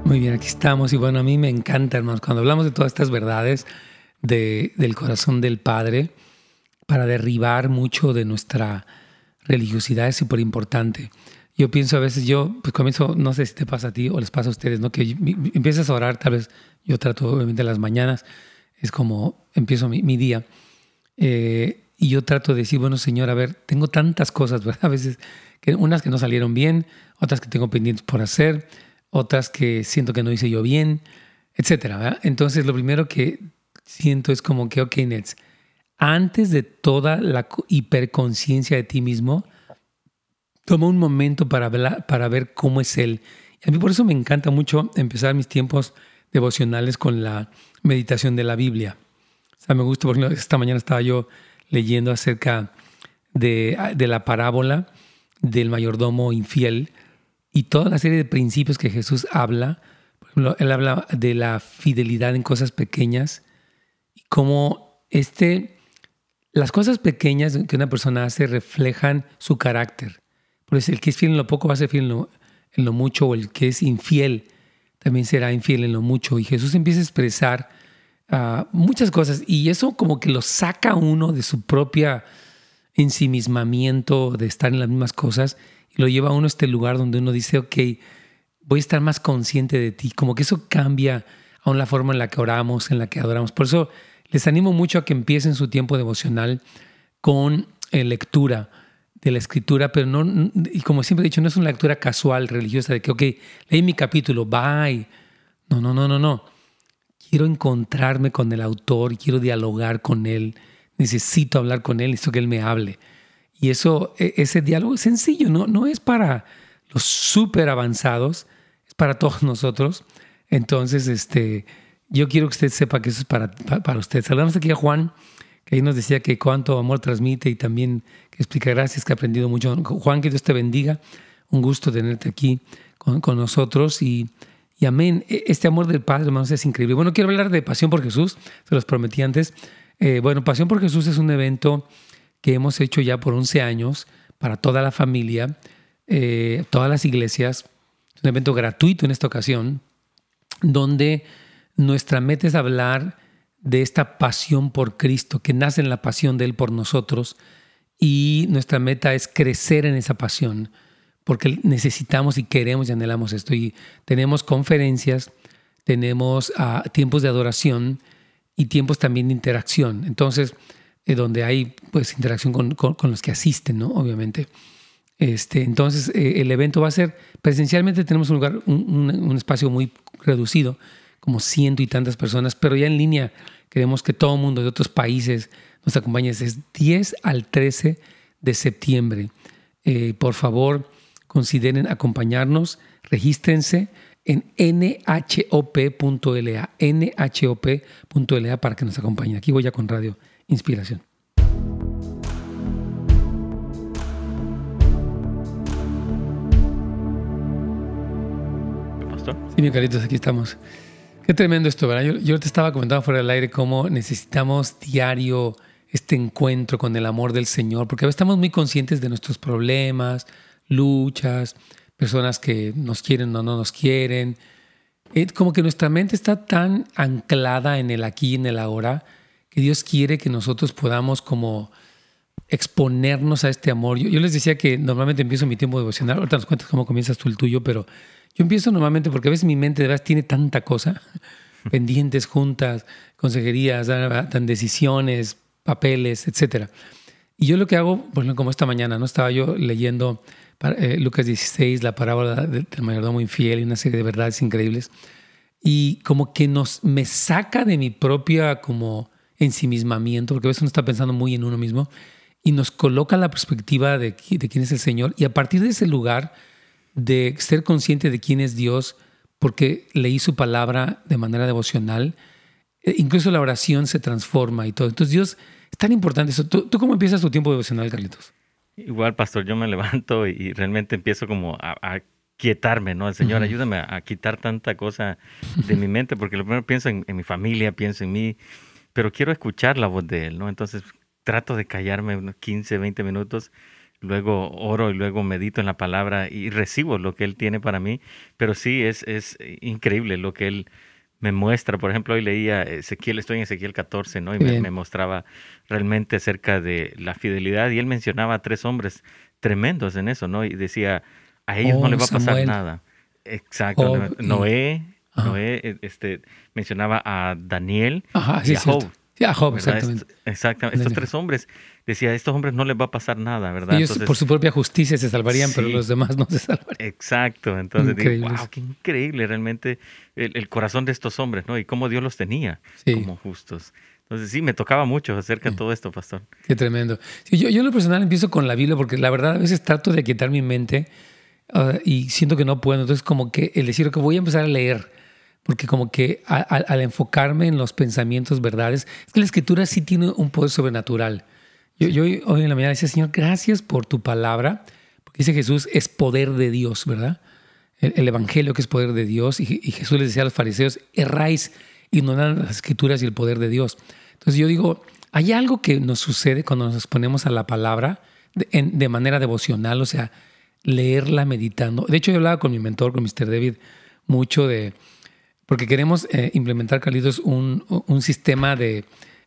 Muy bien, aquí estamos. Y bueno, a mí me encanta, hermanos, cuando hablamos de todas estas verdades del corazón del Padre, para derribar mucho de nuestra religiosidad es súper importante. Yo pienso a veces, yo pues comienzo, no sé si te pasa a ti o les pasa a ustedes, ¿no? Que empiezas a orar, tal vez yo trato obviamente las mañanas, es como empiezo mi, día. Eh, y yo trato de decir, bueno, Señor, a ver, tengo tantas cosas, ¿verdad? A veces, que, unas que no salieron bien, otras que tengo pendientes por hacer, otras que siento que no hice yo bien, etcétera. Entonces, lo primero que siento es como que, ok, Nets, antes de toda la hiperconciencia de ti mismo, toma un momento para, ver, para ver cómo es Él. A mí por eso me encanta mucho empezar mis tiempos devocionales con la meditación de la Biblia. O sea, me gusta, porque esta mañana estaba yo leyendo acerca de, la parábola del mayordomo infiel y toda la serie de principios que Jesús habla, por él habla de la fidelidad en cosas pequeñas y cómo este, las cosas pequeñas que una persona hace reflejan su carácter. Por eso el que es fiel en lo poco va a ser fiel en lo, mucho, o el que es infiel también será infiel en lo mucho. Y Jesús empieza a expresar ah, muchas cosas y eso como que lo saca uno de su propia ensimismamiento, de estar en las mismas cosas y lo lleva a uno a este lugar donde uno dice, ok, voy a estar más consciente de ti. Como que eso cambia aún la forma en la que oramos, en la que adoramos. Por eso les animo mucho a que empiecen su tiempo devocional con eh, lectura de la escritura, pero no, y como siempre he dicho, no es una lectura casual, religiosa, de que, ok, leí mi capítulo, bye. No, no, no, no, no. Quiero encontrarme con el autor quiero dialogar con él. Necesito hablar con él, necesito que él me hable. Y eso, e, ese diálogo es sencillo, no, no es para los súper avanzados, es para todos nosotros. Entonces, este, yo quiero que usted sepa que eso es para, para, usted. Saludamos aquí a Juan, que ahí nos decía que cuánto amor transmite y también que explica gracias, que ha aprendido mucho. Juan, que Dios te bendiga. Un gusto tenerte aquí con, con nosotros y, y, amén. E, este amor del Padre, hermanos, es increíble. Bueno, quiero hablar de Pasión por Jesús, se los prometí antes. Eh, bueno, Pasión por Jesús es un evento que hemos hecho ya por 11 años para toda la familia, eh, todas las iglesias. Es un evento gratuito en esta ocasión, donde nuestra meta es hablar de esta pasión por Cristo, que nace en la pasión de Él por nosotros, y nuestra meta es crecer en esa pasión, porque necesitamos y queremos y anhelamos esto. Y tenemos conferencias, tenemos ah, tiempos de adoración y tiempos también de interacción. Entonces, donde hay pues interacción con, los que asisten, ¿no? Obviamente. Este, entonces, eh, el evento va a ser, presencialmente tenemos un lugar, un, espacio muy reducido, como ciento y tantas personas, pero ya en línea queremos que todo el mundo de otros países nos acompañe. Es 10 al 13 de septiembre. Eh, por favor, consideren acompañarnos, regístrense en nhop.la, nhop.la para que nos acompañen. Aquí voy ya con Radio Inspiración. Sí, mi caritos, aquí estamos. Qué tremendo esto, ¿verdad? Yo, te estaba comentando fuera del aire cómo necesitamos diario este encuentro con el amor del Señor, porque a veces estamos muy conscientes de nuestros problemas, luchas, personas que nos quieren o no nos quieren. como que nuestra mente está tan anclada en el aquí y en el ahora que Dios quiere que nosotros podamos como exponernos a este amor. Yo, les decía que normalmente empiezo mi tiempo devocional, ahorita nos cuentas cómo comienzas tú el tuyo, pero yo empiezo normalmente porque a veces mi mente de verdad tiene tanta cosa, pendientes, juntas, consejerías, dan decisiones, papeles, etc. Y yo lo que hago, bueno, como esta mañana, ¿no? Estaba yo leyendo eh, Lucas 16, la parábola del mayordomo infiel y una serie de verdades increíbles. Y como que nos, me saca de mi propia como ensimismamiento, porque a veces uno está pensando muy en uno mismo, y nos coloca la perspectiva de, de quién es el Señor. Y a partir de ese lugar, de ser consciente de quién es Dios, porque leí su palabra de manera devocional, e incluso la oración se transforma y todo. Entonces Dios es tan importante eso. ¿Tú, cómo empiezas tu tiempo devocional, Carlitos? Igual, pastor, yo me levanto y realmente empiezo como a, quietarme, ¿no? Señor, ayúdame a, quitar tanta cosa de mi mente, porque lo primero pienso en, mi familia, pienso en mí, pero quiero escuchar la voz de Él, ¿no? Entonces trato de callarme unos 15, 20 minutos luego oro y luego medito en la palabra y recibo lo que Él tiene para mí. Pero sí, es, es increíble lo que Él me muestra. Por ejemplo, hoy leía Ezequiel, estoy en Ezequiel 14, ¿no? Y me, mostraba realmente acerca de la fidelidad. Y Él mencionaba a tres hombres tremendos en eso, ¿no? Y decía, a ellos no les va a pasar nada. Exacto. Noé, Noé e, este, mencionaba a Daniel y a Job. Sí, a Job, exactamente. exactamente. Estos tres hombres decía, a estos hombres no les va a pasar nada, ¿verdad? Ellos por su propia justicia se salvarían, pero los demás no se salvarían. Exacto, entonces digo, wow, qué increíble realmente el, corazón de estos hombres, ¿no? Y cómo Dios los tenía como justos. Entonces sí, me tocaba mucho acerca de todo esto, pastor. Qué tremendo. Sí, yo, yo en lo personal empiezo con la Biblia porque la verdad a veces trato de quitar mi mente ah, y siento que no puedo. Entonces como que el decir que voy a empezar a leer porque como que al enfocarme en los pensamientos verdades, es que la escritura sí tiene un poder sobrenatural. Yo, hoy en la mañana decía, Señor, gracias por tu palabra, porque dice Jesús es poder de Dios, ¿verdad? El, Evangelio que es poder de Dios, y, Jesús les decía a los fariseos, erráis, ignoran las escrituras y el poder de Dios. Entonces yo digo, hay algo que nos sucede cuando nos exponemos a la palabra de, de manera devocional, o sea, leerla meditando. De hecho, yo hablaba con mi mentor, con Mr. David, mucho de, porque queremos eh, implementar, Carlitos, un, un sistema de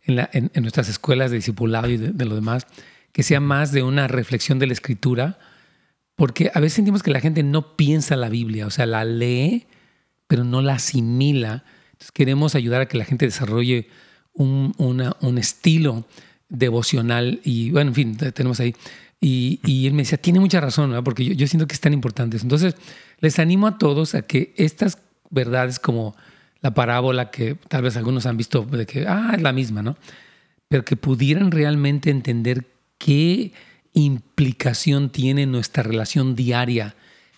en, nuestras escuelas de discipulado y de, lo demás, que sea más de una reflexión de la escritura, porque a veces sentimos que la gente no piensa la Biblia, o sea, la lee, pero no la asimila. Entonces queremos ayudar a que la gente desarrolle un, un estilo devocional y, bueno, en fin, tenemos ahí. Y, y él me decía, tiene mucha razón, porque yo, yo siento que es tan importante. Entonces, les animo a todos a que estas verdades como la parábola que tal vez algunos han visto de que, ah, es la misma, ¿no? Pero que pudieran realmente entender qué implicación tiene nuestra relación diaria.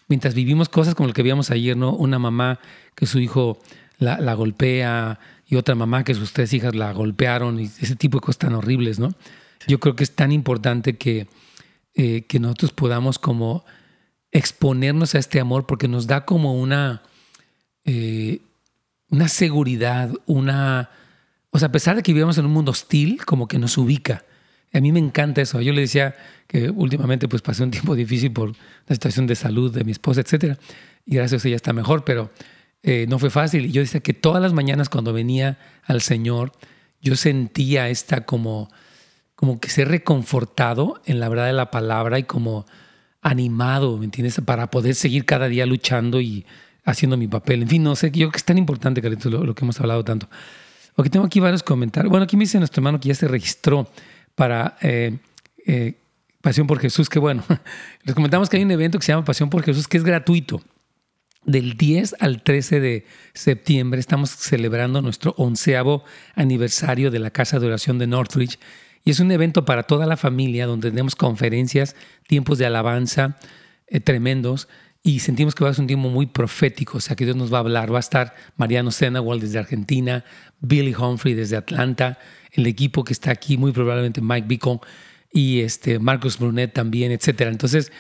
Mientras vivimos cosas como lo que vimos ayer, ¿no? Una mamá que su hijo la, golpea y otra mamá que sus tres hijas la golpearon y ese tipo de cosas tan horribles, ¿no? Yo creo que es tan importante que, eh, que nosotros podamos como exponernos a este amor porque nos da como una... Eh, una seguridad, una... O sea, a pesar de que vivimos en un mundo hostil, como que nos ubica. A mí me encanta eso. Yo le decía que últimamente pues pasé un tiempo difícil por la situación de salud de mi esposa, etcétera, y gracias a ella está mejor, pero eh, no fue fácil. Y yo decía que todas las mañanas cuando venía al Señor, yo sentía esta como, como que ser reconfortado en la verdad de la palabra y como animado, ¿me entiendes? Para poder seguir cada día luchando y haciendo mi papel. En fin, no sé, yo creo que es tan importante, Carlitos, lo, que hemos hablado tanto. Porque tengo aquí varios comentarios. Bueno, aquí me dice nuestro hermano que ya se registró para eh, eh, Pasión por Jesús, qué bueno. Les comentamos que hay un evento que se llama Pasión por Jesús, que es gratuito. Del 10 al 13 de septiembre estamos celebrando nuestro onceavo aniversario de la Casa de Oración de Northridge. Y es un evento para toda la familia donde tenemos conferencias, tiempos de alabanza eh, tremendos y sentimos que va a ser un tiempo muy profético, o sea que Dios nos va a hablar. Va a estar Mariano Senawal desde Argentina, Billy Humphrey desde Atlanta, el equipo que está aquí, muy probablemente Mike Beacon y este Marcos Brunet también, etcétera. Entonces,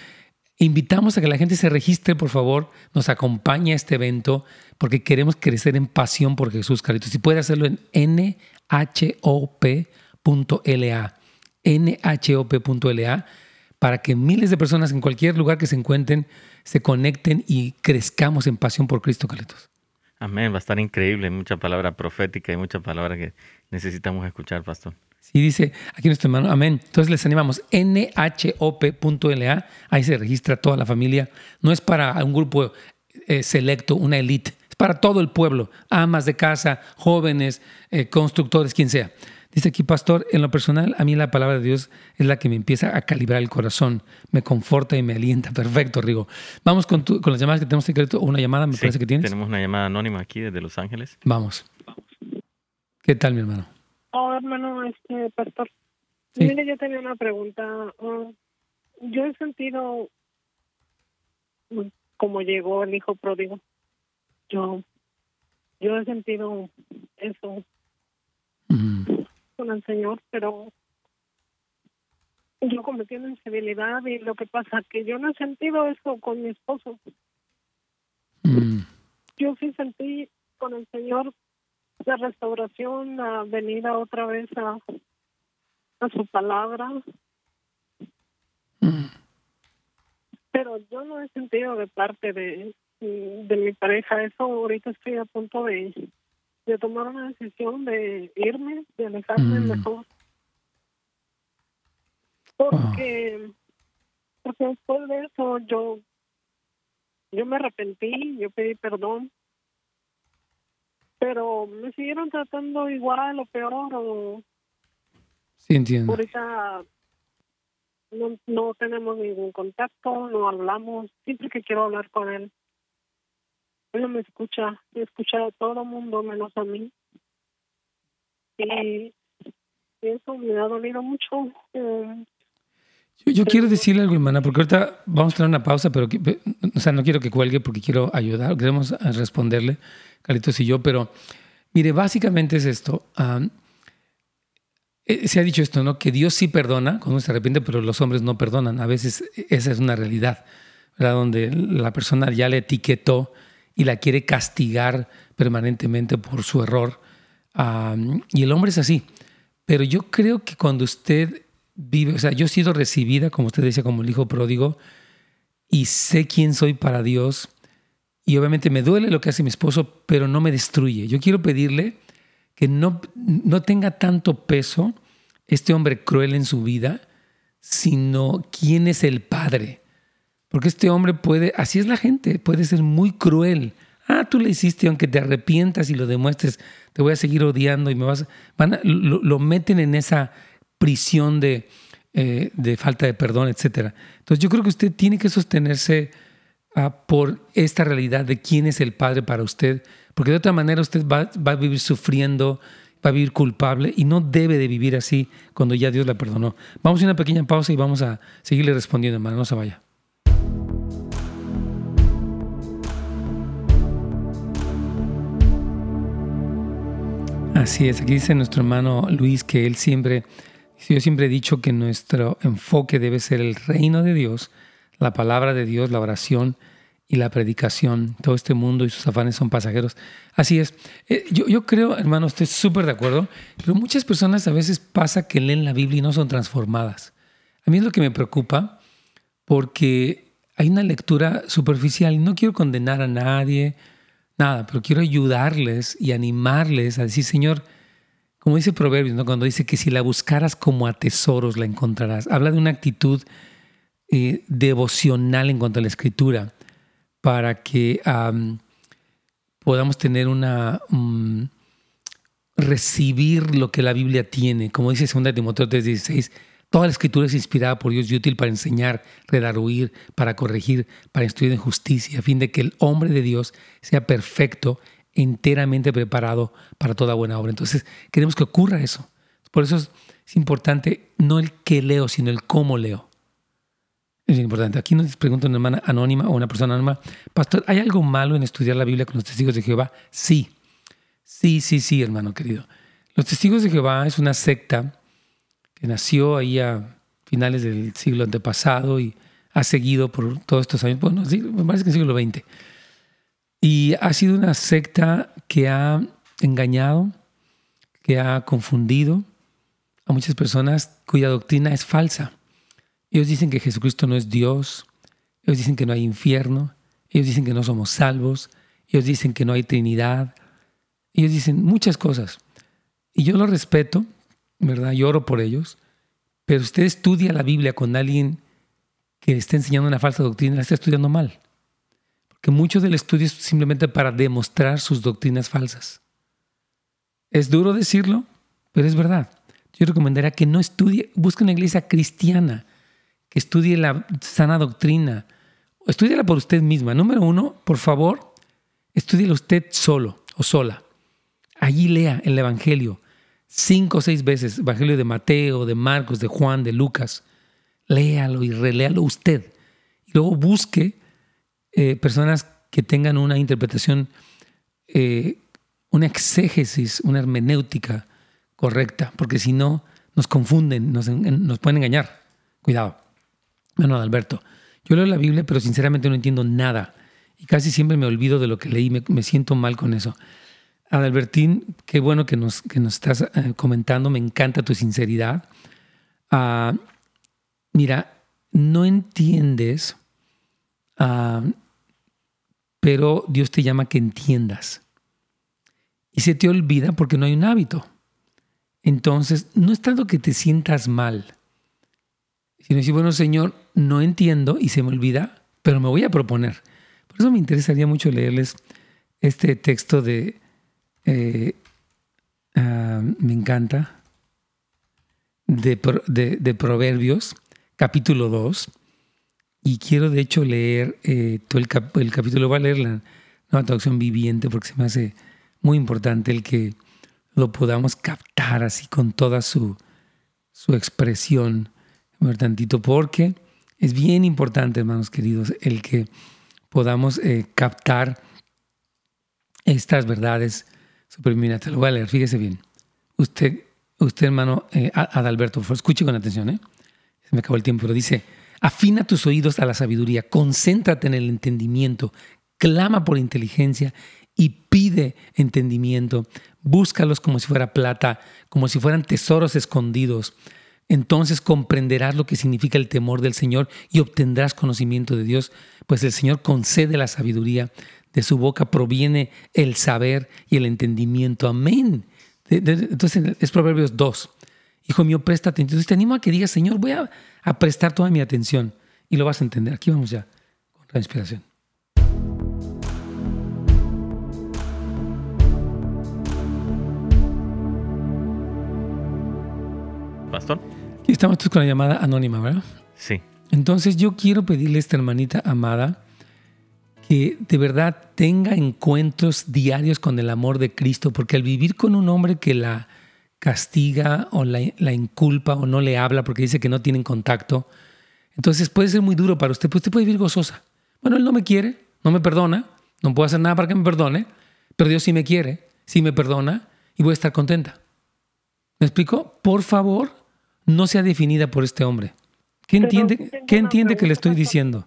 invitamos a que la gente se registre, por favor, nos acompañe a este evento porque queremos crecer en pasión por Jesús, Carlitos. Si puede hacerlo en nhop.la, nhop.la, para que miles de personas en cualquier lugar que se encuentren se conecten y crezcamos en pasión por Cristo, Carlitos. Amén, va a estar increíble, mucha palabra profética y mucha palabra que necesitamos escuchar, pastor. Sí, dice aquí nuestro hermano, amén. Entonces les animamos, nhop.la, ahí se registra toda la familia. No es para un grupo eh, selecto, una élite, es para todo el pueblo, amas de casa, jóvenes, eh, constructores, quien sea. Dice aquí, pastor, en lo personal, a mí la palabra de Dios es la que me empieza a calibrar el corazón, me conforta y me alienta. Perfecto, Rigo. Vamos con, con las llamadas que tenemos secreto. Una llamada, me parece que tienes. Tenemos una llamada anónima aquí desde Los Ángeles. Vamos. ¿Qué tal, mi hermano? Oh, hermano, este, pastor. Mire, yo tenía una pregunta. Oh, yo he sentido como llegó el hijo pródigo. Yo, yo he sentido eso con el Señor, pero yo cometí una infidelidad y lo que pasa que yo no he sentido eso con mi esposo. Mm. Yo sí sentí con el Señor la restauración, a venir a otra vez a, a su palabra. Mm. Pero yo no he sentido de parte de, de mi pareja eso. Ahorita estoy a punto de, de tomar una decisión de irme, de alejarme Mm. mejor. Porque, porque después de eso yo, yo me arrepentí, yo pedí perdón, pero me siguieron tratando igual o peor o Sí, entiendo. ahorita no, no tenemos ningún contacto, no hablamos, siempre que quiero hablar con él. No me escucha, escucha a todo mundo menos a mí. Y eso me ha dolido mucho. eh, Yo, yo quiero decirle algo, hermana, porque ahorita vamos a tener una pausa, pero o sea, no quiero que cuelgue porque quiero ayudar, queremos eh, responderle, Carlitos y yo, pero mire, básicamente es esto. eh, se ha dicho esto, ¿no? Que Dios sí perdona cuando uno se arrepiente, pero los hombres no perdonan. A veces eh, esa es una realidad, ¿verdad? Donde la persona ya le etiquetó y la quiere castigar permanentemente por su error. Y el hombre es así. Pero yo creo que cuando usted vive, o sea, yo he sido recibida, como usted decía, como el hijo pródigo, y sé quién soy para Dios, y obviamente me duele lo que hace mi esposo, pero no me destruye. Yo quiero pedirle que no, no tenga tanto peso este hombre cruel en su vida, sino quién es el padre. Porque este hombre puede, así es la gente, puede ser muy cruel. Ah, tú le hiciste, aunque te arrepientas y lo demuestres, te voy a seguir odiando y me vas. Van a- lo, meten en esa prisión de, eh, de falta de perdón, etc. Entonces, yo creo que usted tiene que sostenerse ah, por esta realidad de quién es el Padre para usted, porque de otra manera usted va, va a vivir sufriendo, va a vivir culpable y no debe de vivir así cuando ya Dios la perdonó. Vamos a una pequeña pausa y vamos a seguirle respondiendo, hermano, no se vaya. Así es, aquí dice nuestro hermano Luis que él siempre, yo siempre he dicho que nuestro enfoque debe ser el reino de Dios, la palabra de Dios, la oración y la predicación. Todo este mundo y sus afanes son pasajeros. Así es. Eh, Yo, yo creo, hermano, estoy súper de acuerdo, pero muchas personas a veces pasa que leen la Biblia y no son transformadas. A mí es lo que me preocupa porque hay una lectura superficial no quiero condenar a nadie, nada, pero quiero ayudarles y animarles a decir, Señor, como dice Proverbios, ¿no? cuando dice que si la buscaras como a tesoros la encontrarás. Habla de una actitud eh, devocional en cuanto a la escritura para que am, podamos tener una... mm, recibir lo que la Biblia tiene. Como dice 2 Timoteo 3:16, Toda la escritura es inspirada por Dios y útil para enseñar, redarguir, para corregir, para instruir en justicia, a fin de que el hombre de Dios sea perfecto, enteramente preparado para toda buena obra. Entonces, queremos que ocurra eso. Por eso es, importante no el qué leo, sino el cómo leo. Es importante. Aquí nos pregunta una hermana anónima o una persona anónima, Pastor, ¿hay algo malo en estudiar la Biblia con los testigos de Jehová? Sí. Sí, sí, sí, hermano querido. Los testigos de Jehová es una secta nació ahí a finales del siglo antepasado y ha seguido por todos estos años, bueno, me parece que en el siglo XX. Y ha sido una secta que ha engañado, que ha confundido a muchas personas cuya doctrina es falsa. Ellos dicen que Jesucristo no es Dios, ellos dicen que no hay infierno, ellos dicen que no somos salvos, ellos dicen que no hay Trinidad, ellos dicen muchas cosas. Y yo lo respeto, ¿verdad? Lloro por ellos. Pero usted estudia la Biblia con alguien que está enseñando una falsa doctrina, la está estudiando mal. Porque mucho del estudio es simplemente para demostrar sus doctrinas falsas. Es duro decirlo, pero es verdad. Yo recomendaría que no estudie, busque una iglesia cristiana, que estudie la sana doctrina. Estudiela por usted misma. Número uno, por favor, estudiela usted solo o sola. Allí lea el Evangelio cinco o seis veces, Evangelio de Mateo, de Marcos, de Juan, de Lucas. Léalo y reléalo usted. Y luego busque eh, personas que tengan una interpretación, eh, una exégesis, una hermenéutica correcta, porque si no, nos confunden, nos, pueden engañar. Cuidado. Bueno, Alberto, yo leo la Biblia, pero sinceramente no entiendo nada. Y casi siempre me olvido de lo que leí, me siento mal con eso. Adalbertín, qué bueno que nos, que nos estás eh, comentando, me encanta tu sinceridad. Ah, mira, no entiendes, ah, pero Dios te llama que entiendas. Y se te olvida porque no hay un hábito. Entonces, no es tanto que te sientas mal, sino decir, bueno, Señor, no entiendo y se me olvida, pero me voy a proponer. Por eso me interesaría mucho leerles este texto de eh, ah, me encanta, de, Proverbios, capítulo 2. Y quiero de hecho leer eh, todo el, capítulo, voy a leer la nueva traducción viviente porque se me hace muy importante el que lo podamos captar así con toda su, su expresión, tantito, porque es bien importante, hermanos queridos, el que podamos eh, captar estas verdades Super, mira, te lo voy a leer, fíjese bien. Usted, usted hermano eh, Adalberto, escuche con atención, ¿eh? Se me acabó el tiempo, pero dice, afina tus oídos a la sabiduría, concéntrate en el entendimiento, clama por inteligencia y pide entendimiento. Búscalos como si fuera plata, como si fueran tesoros escondidos. Entonces comprenderás lo que significa el temor del Señor y obtendrás conocimiento de Dios, pues el Señor concede la sabiduría de su boca proviene el saber y el entendimiento. Amén. Entonces es Proverbios 2. Hijo mío, presta atención. Entonces te animo a que digas, Señor, voy a, prestar toda mi atención. Y lo vas a entender. Aquí vamos ya con la inspiración. Pastor. Aquí estamos con la llamada anónima, ¿verdad? Sí. Entonces yo quiero pedirle a esta hermanita amada que de verdad tenga encuentros diarios con el amor de Cristo, porque al vivir con un hombre que la castiga o la, inculpa o no le habla porque dice que no tienen contacto, entonces puede ser muy duro para usted, pues usted puede vivir gozosa. Bueno, él no me quiere, no me perdona, no puedo hacer nada para que me perdone, pero Dios sí me quiere, sí me perdona y voy a estar contenta. ¿Me explico? Por favor, no sea definida por este hombre. ¿Qué entiende, ¿qué entiende que le estoy diciendo?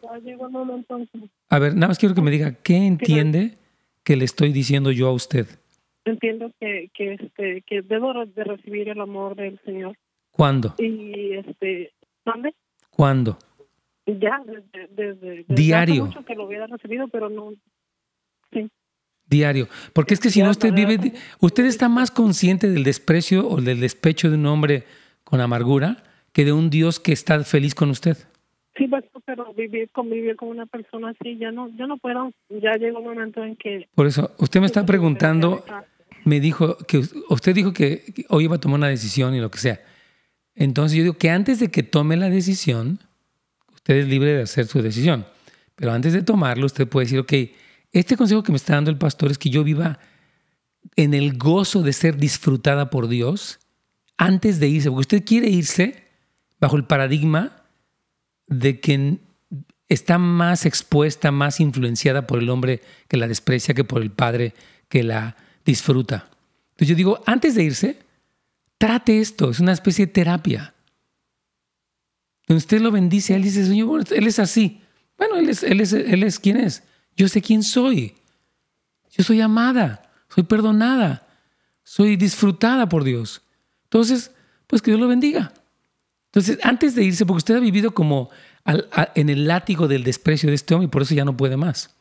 A ver, nada más quiero que me diga, ¿qué entiende que le estoy diciendo yo a usted? Entiendo que, que, este, que debo de recibir el amor del Señor. ¿Cuándo? Y, este, ¿dónde? ¿Cuándo? Ya, desde, desde, Diario. mucho que lo hubiera recibido, pero no. Sí. Diario. Porque es que si no usted vive, usted está más consciente del desprecio o del despecho de un hombre con amargura que de un Dios que está feliz con usted. Sí, pues, pero vivir, convivir con una persona así, ya no, yo no puedo, ya llega un momento en que... Por eso, usted me está preguntando, me dijo que usted dijo que hoy iba a tomar una decisión y lo que sea. Entonces yo digo que antes de que tome la decisión, usted es libre de hacer su decisión, pero antes de tomarlo, usted puede decir, ok, este consejo que me está dando el pastor es que yo viva en el gozo de ser disfrutada por Dios antes de irse, porque usted quiere irse bajo el paradigma de que está más expuesta, más influenciada por el hombre que la desprecia que por el padre que la disfruta. Entonces yo digo, antes de irse, trate esto, es una especie de terapia. Entonces usted lo bendice, él dice, Señor, él es así. Bueno, él es, él es, él es quién es. Yo sé quién soy. Yo soy amada, soy perdonada, soy disfrutada por Dios. Entonces, pues que Dios lo bendiga. Entonces, antes de irse, porque usted ha vivido como en el látigo del desprecio de este hombre y por eso ya no puede más.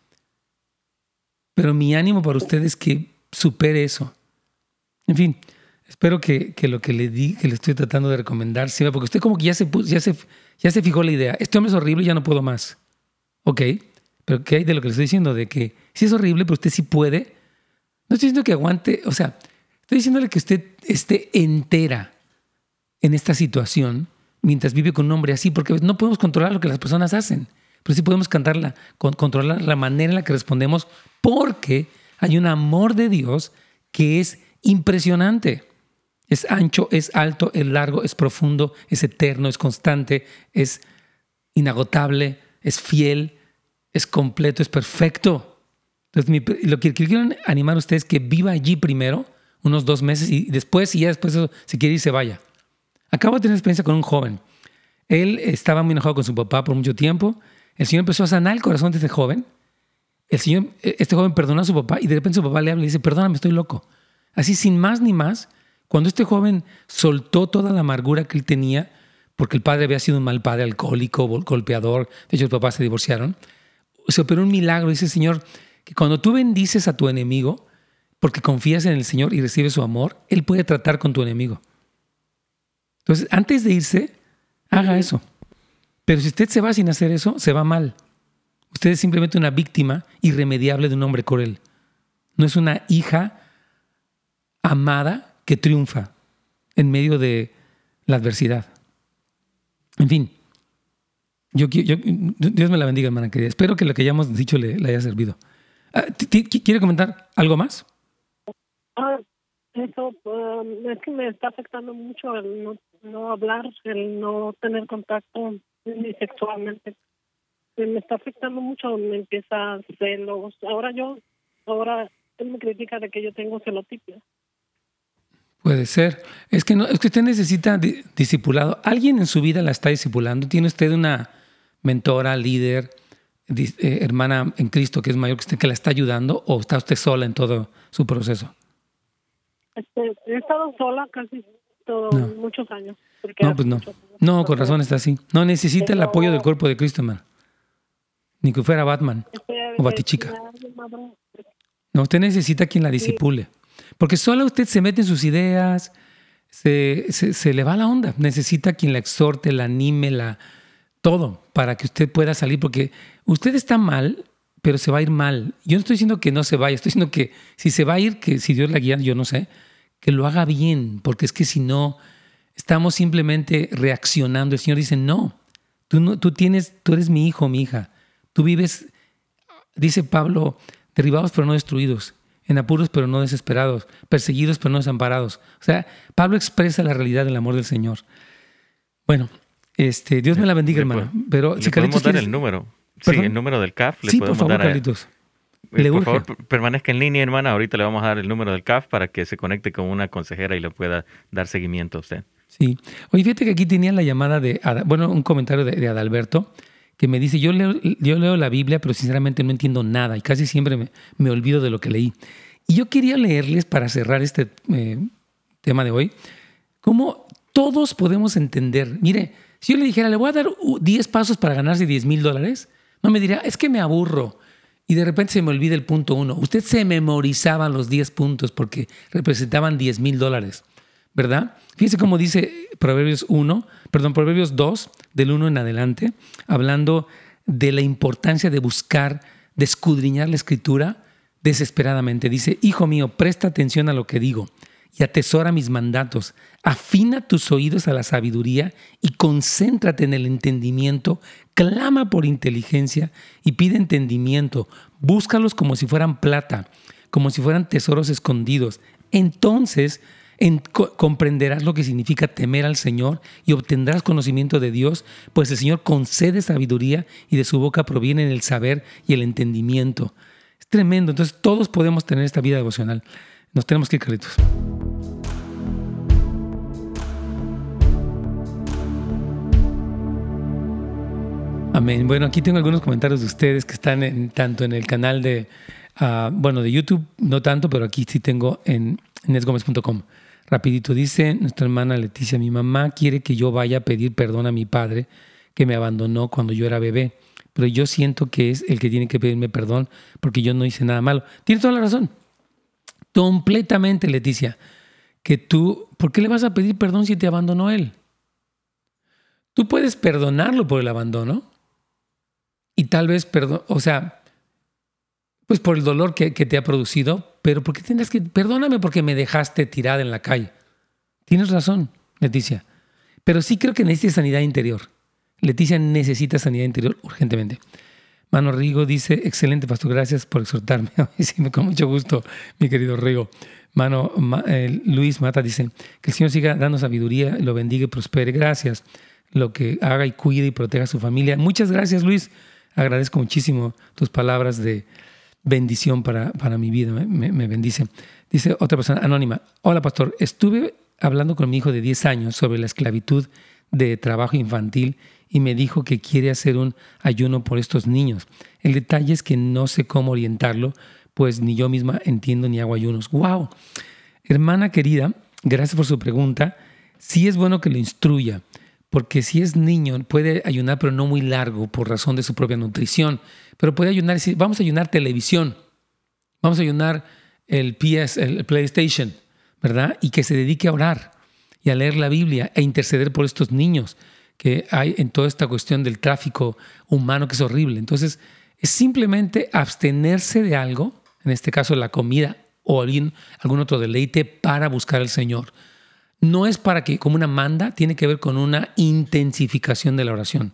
Pero mi ánimo para usted es que supere eso. En fin, espero que, lo que le di, que le estoy tratando de recomendar, sirva, porque usted como que ya se, ya, se, ya se fijó la idea. Este hombre es horrible y ya no puedo más. Ok, pero ¿qué hay de lo que le estoy diciendo? De que sí es horrible, pero usted sí puede. No estoy diciendo que aguante, o sea, estoy diciéndole que usted esté entera en esta situación mientras vive con un hombre así, porque no podemos controlar lo que las personas hacen, pero sí podemos cantarla, controlar la manera en la que respondemos, porque hay un amor de Dios que es impresionante. Es ancho, es alto, es largo, es profundo, es eterno, es constante, es inagotable, es fiel, es completo, es perfecto. Entonces, lo que quiero animar a ustedes es que viva allí primero, unos dos meses, y después, y ya después, si quiere ir, se vaya. Acabo de tener experiencia con un joven. Él estaba muy enojado con su papá por mucho tiempo. El Señor empezó a sanar el corazón de este joven. Señor, este joven perdonó a su papá y de repente su papá le habla y dice, perdóname, estoy loco. Así sin más ni más, cuando este joven soltó toda la amargura que él tenía, porque el padre había sido un mal padre, alcohólico, golpeador, de hecho los papás se divorciaron, se operó un milagro. Dice el Señor que cuando tú bendices a tu enemigo, porque confías en el Señor y recibes su amor, Él puede tratar con tu enemigo. Entonces, antes de irse, haga eso. Pero si usted se va sin hacer eso, se va mal. Usted es simplemente una víctima irremediable de un hombre cruel. No es una hija amada que triunfa en medio de la adversidad. En fin, yo, Dios me la bendiga, hermana querida. Espero que lo que hayamos dicho le, haya servido. Ah, ¿Quiere comentar algo más? Ah, eso um, es que me está afectando mucho el no hablar, el no tener contacto ni sexualmente. Me está afectando mucho, me empieza celos. Ahora yo, ahora él me critica de que yo tengo celotipia. Puede ser. Es que no, es que usted necesita discipulado. ¿Alguien en su vida la está discipulando? ¿Tiene usted una mentora, líder, eh, hermana en Cristo que es mayor que usted que la está ayudando o está usted sola en todo su proceso? Este, he estado sola casi todos muchos años. No, pues no. No, con razón está así. No necesita el apoyo del cuerpo de Cristo, hermano. Ni que fuera Batman o Batichica. No, usted necesita quien la disipule. Porque solo usted se mete en sus ideas, se, se, le va la onda. Necesita quien la exhorte, la anime, la todo para que usted pueda salir. Porque usted está mal, pero se va a ir mal. Yo no estoy diciendo que no se vaya, estoy diciendo que si se va a ir, que si Dios la guía, yo no sé, que lo haga bien, porque es que si no, estamos simplemente reaccionando. El Señor dice, no, tú, no, tú, tienes, tú eres mi hijo, mi hija. Tú vives, dice Pablo, derribados pero no destruidos, en apuros pero no desesperados, perseguidos pero no desamparados. O sea, Pablo expresa la realidad del amor del Señor. Bueno, este, Dios me la bendiga, hermano. Pero si podemos dar el número. Sí, el número del CAF. Le sí, por favor, Carlitos. Eh, por favor, permanezca en línea, hermana. Ahorita le vamos a dar el número del CAF para que se conecte con una consejera y le pueda dar seguimiento a usted. Sí. Oye, fíjate que aquí tenía la llamada de, bueno, un comentario de, Adalberto que me dice, yo leo, yo leo la Biblia, pero sinceramente no entiendo nada y casi siempre me, olvido de lo que leí. Y yo quería leerles para cerrar este eh, tema de hoy, cómo todos podemos entender. Mire, si yo le dijera, le voy a dar 10 pasos para ganarse 10 mil dólares, no me diría, es que me aburro. Y de repente se me olvida el punto uno. Usted se memorizaba los 10 puntos porque representaban 10 mil dólares, ¿verdad? Fíjese cómo dice Proverbios 1, perdón, Proverbios 2, del 1 en adelante, hablando de la importancia de buscar, de escudriñar la escritura desesperadamente. Dice, Hijo mío, presta atención a lo que digo y atesora mis mandatos. Afina tus oídos a la sabiduría y concéntrate en el entendimiento. Clama por inteligencia y pide entendimiento. Búscalos como si fueran plata, como si fueran tesoros escondidos. Entonces comprenderás lo que significa temer al Señor y obtendrás conocimiento de Dios, pues el Señor concede sabiduría y de su boca provienen el saber y el entendimiento. Es tremendo. Entonces todos podemos tener esta vida devocional. Nos tenemos que ir, Carlitos. Amén. Bueno, aquí tengo algunos comentarios de ustedes que están tanto en el canal de, ah, bueno, de YouTube, no tanto, pero aquí sí tengo en nesgomez.com. Rapidito, dice nuestra hermana Leticia, mi mamá quiere que yo vaya a pedir perdón a mi padre que me abandonó cuando yo era bebé, pero yo siento que es el que tiene que pedirme perdón porque yo no hice nada malo. Tiene toda la razón completamente, Leticia, que tú, ¿por qué le vas a pedir perdón si te abandonó él? Tú puedes perdonarlo por el abandono y tal vez, o sea, pues por el dolor que, te ha producido, pero ¿por qué tendrás que, perdóname porque me dejaste tirada en la calle? Tienes razón, Leticia, pero sí creo que necesitas sanidad interior. Leticia necesita sanidad interior urgentemente. Mano Rigo dice, excelente pastor, gracias por exhortarme. con mucho gusto, mi querido Rigo. Mano eh, Luis Mata dice, que el Señor siga dando sabiduría, lo bendiga y prospere. Gracias. Lo que haga y cuide y proteja a su familia. Muchas gracias, Luis. Agradezco muchísimo tus palabras de bendición para, para mi vida. Me, bendice. Dice otra persona anónima. Hola, pastor. Estuve hablando con mi hijo de 10 años sobre la esclavitud de trabajo infantil y me dijo que quiere hacer un ayuno por estos niños. El detalle es que no sé cómo orientarlo, pues ni yo misma entiendo ni hago ayunos. ¡Wow! Hermana querida, gracias por su pregunta. Sí es bueno que lo instruya, porque si es niño puede ayunar, pero no muy largo por razón de su propia nutrición. Pero puede ayunar, si vamos a ayunar televisión, vamos a ayunar el PS, el PlayStation, ¿verdad? Y que se dedique a orar y a leer la Biblia e interceder por estos niños que hay en toda esta cuestión del tráfico humano que es horrible. Entonces, es simplemente abstenerse de algo, en este caso la comida o algún, algún otro deleite para buscar al Señor. No es para que, como una manda, tiene que ver con una intensificación de la oración.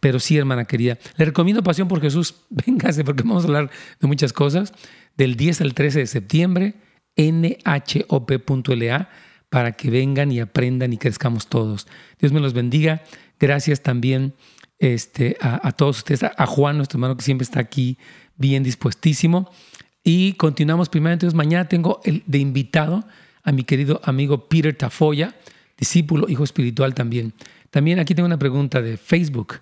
Pero sí, hermana querida, le recomiendo Pasión por Jesús. Véngase, porque vamos a hablar de muchas cosas. Del 10 al 13 de septiembre, nhop.la, para que vengan y aprendan y crezcamos todos. Dios me los bendiga. Gracias también este, a, todos ustedes, a, Juan, nuestro hermano que siempre está aquí bien dispuestísimo. Y continuamos primero, entonces mañana tengo el, de invitado a mi querido amigo Peter Tafoya, discípulo, hijo espiritual también. También aquí tengo una pregunta de Facebook.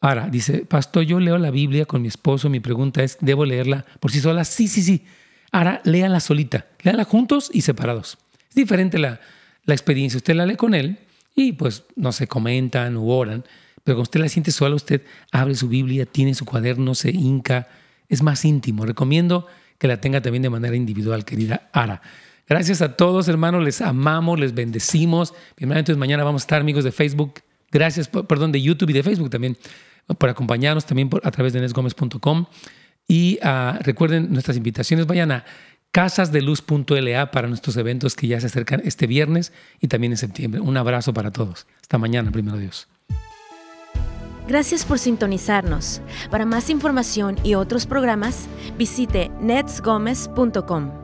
Ahora, dice, pastor, yo leo la Biblia con mi esposo, mi pregunta es, ¿debo leerla por sí sola? Sí, sí, sí. Ahora, léala solita, léala juntos y separados. Es diferente la, la experiencia. Usted la lee con él y pues no se comentan u oran, pero cuando usted la siente sola, usted abre su Biblia, tiene su cuaderno, se hinca, es más íntimo. Recomiendo que la tenga también de manera individual, querida Ara. Gracias a todos, hermanos, les amamos, les bendecimos. Entonces mañana vamos a estar amigos de Facebook. Gracias, perdón, de YouTube y de Facebook también, por acompañarnos también a través de nesgomez.com. Y ah, recuerden nuestras invitaciones, vayan a casasdeluz.la para nuestros eventos que ya se acercan este viernes y también en septiembre. Un abrazo para todos. Hasta mañana, primero Dios. Gracias por sintonizarnos. Para más información y otros programas, visite netsgomez.com.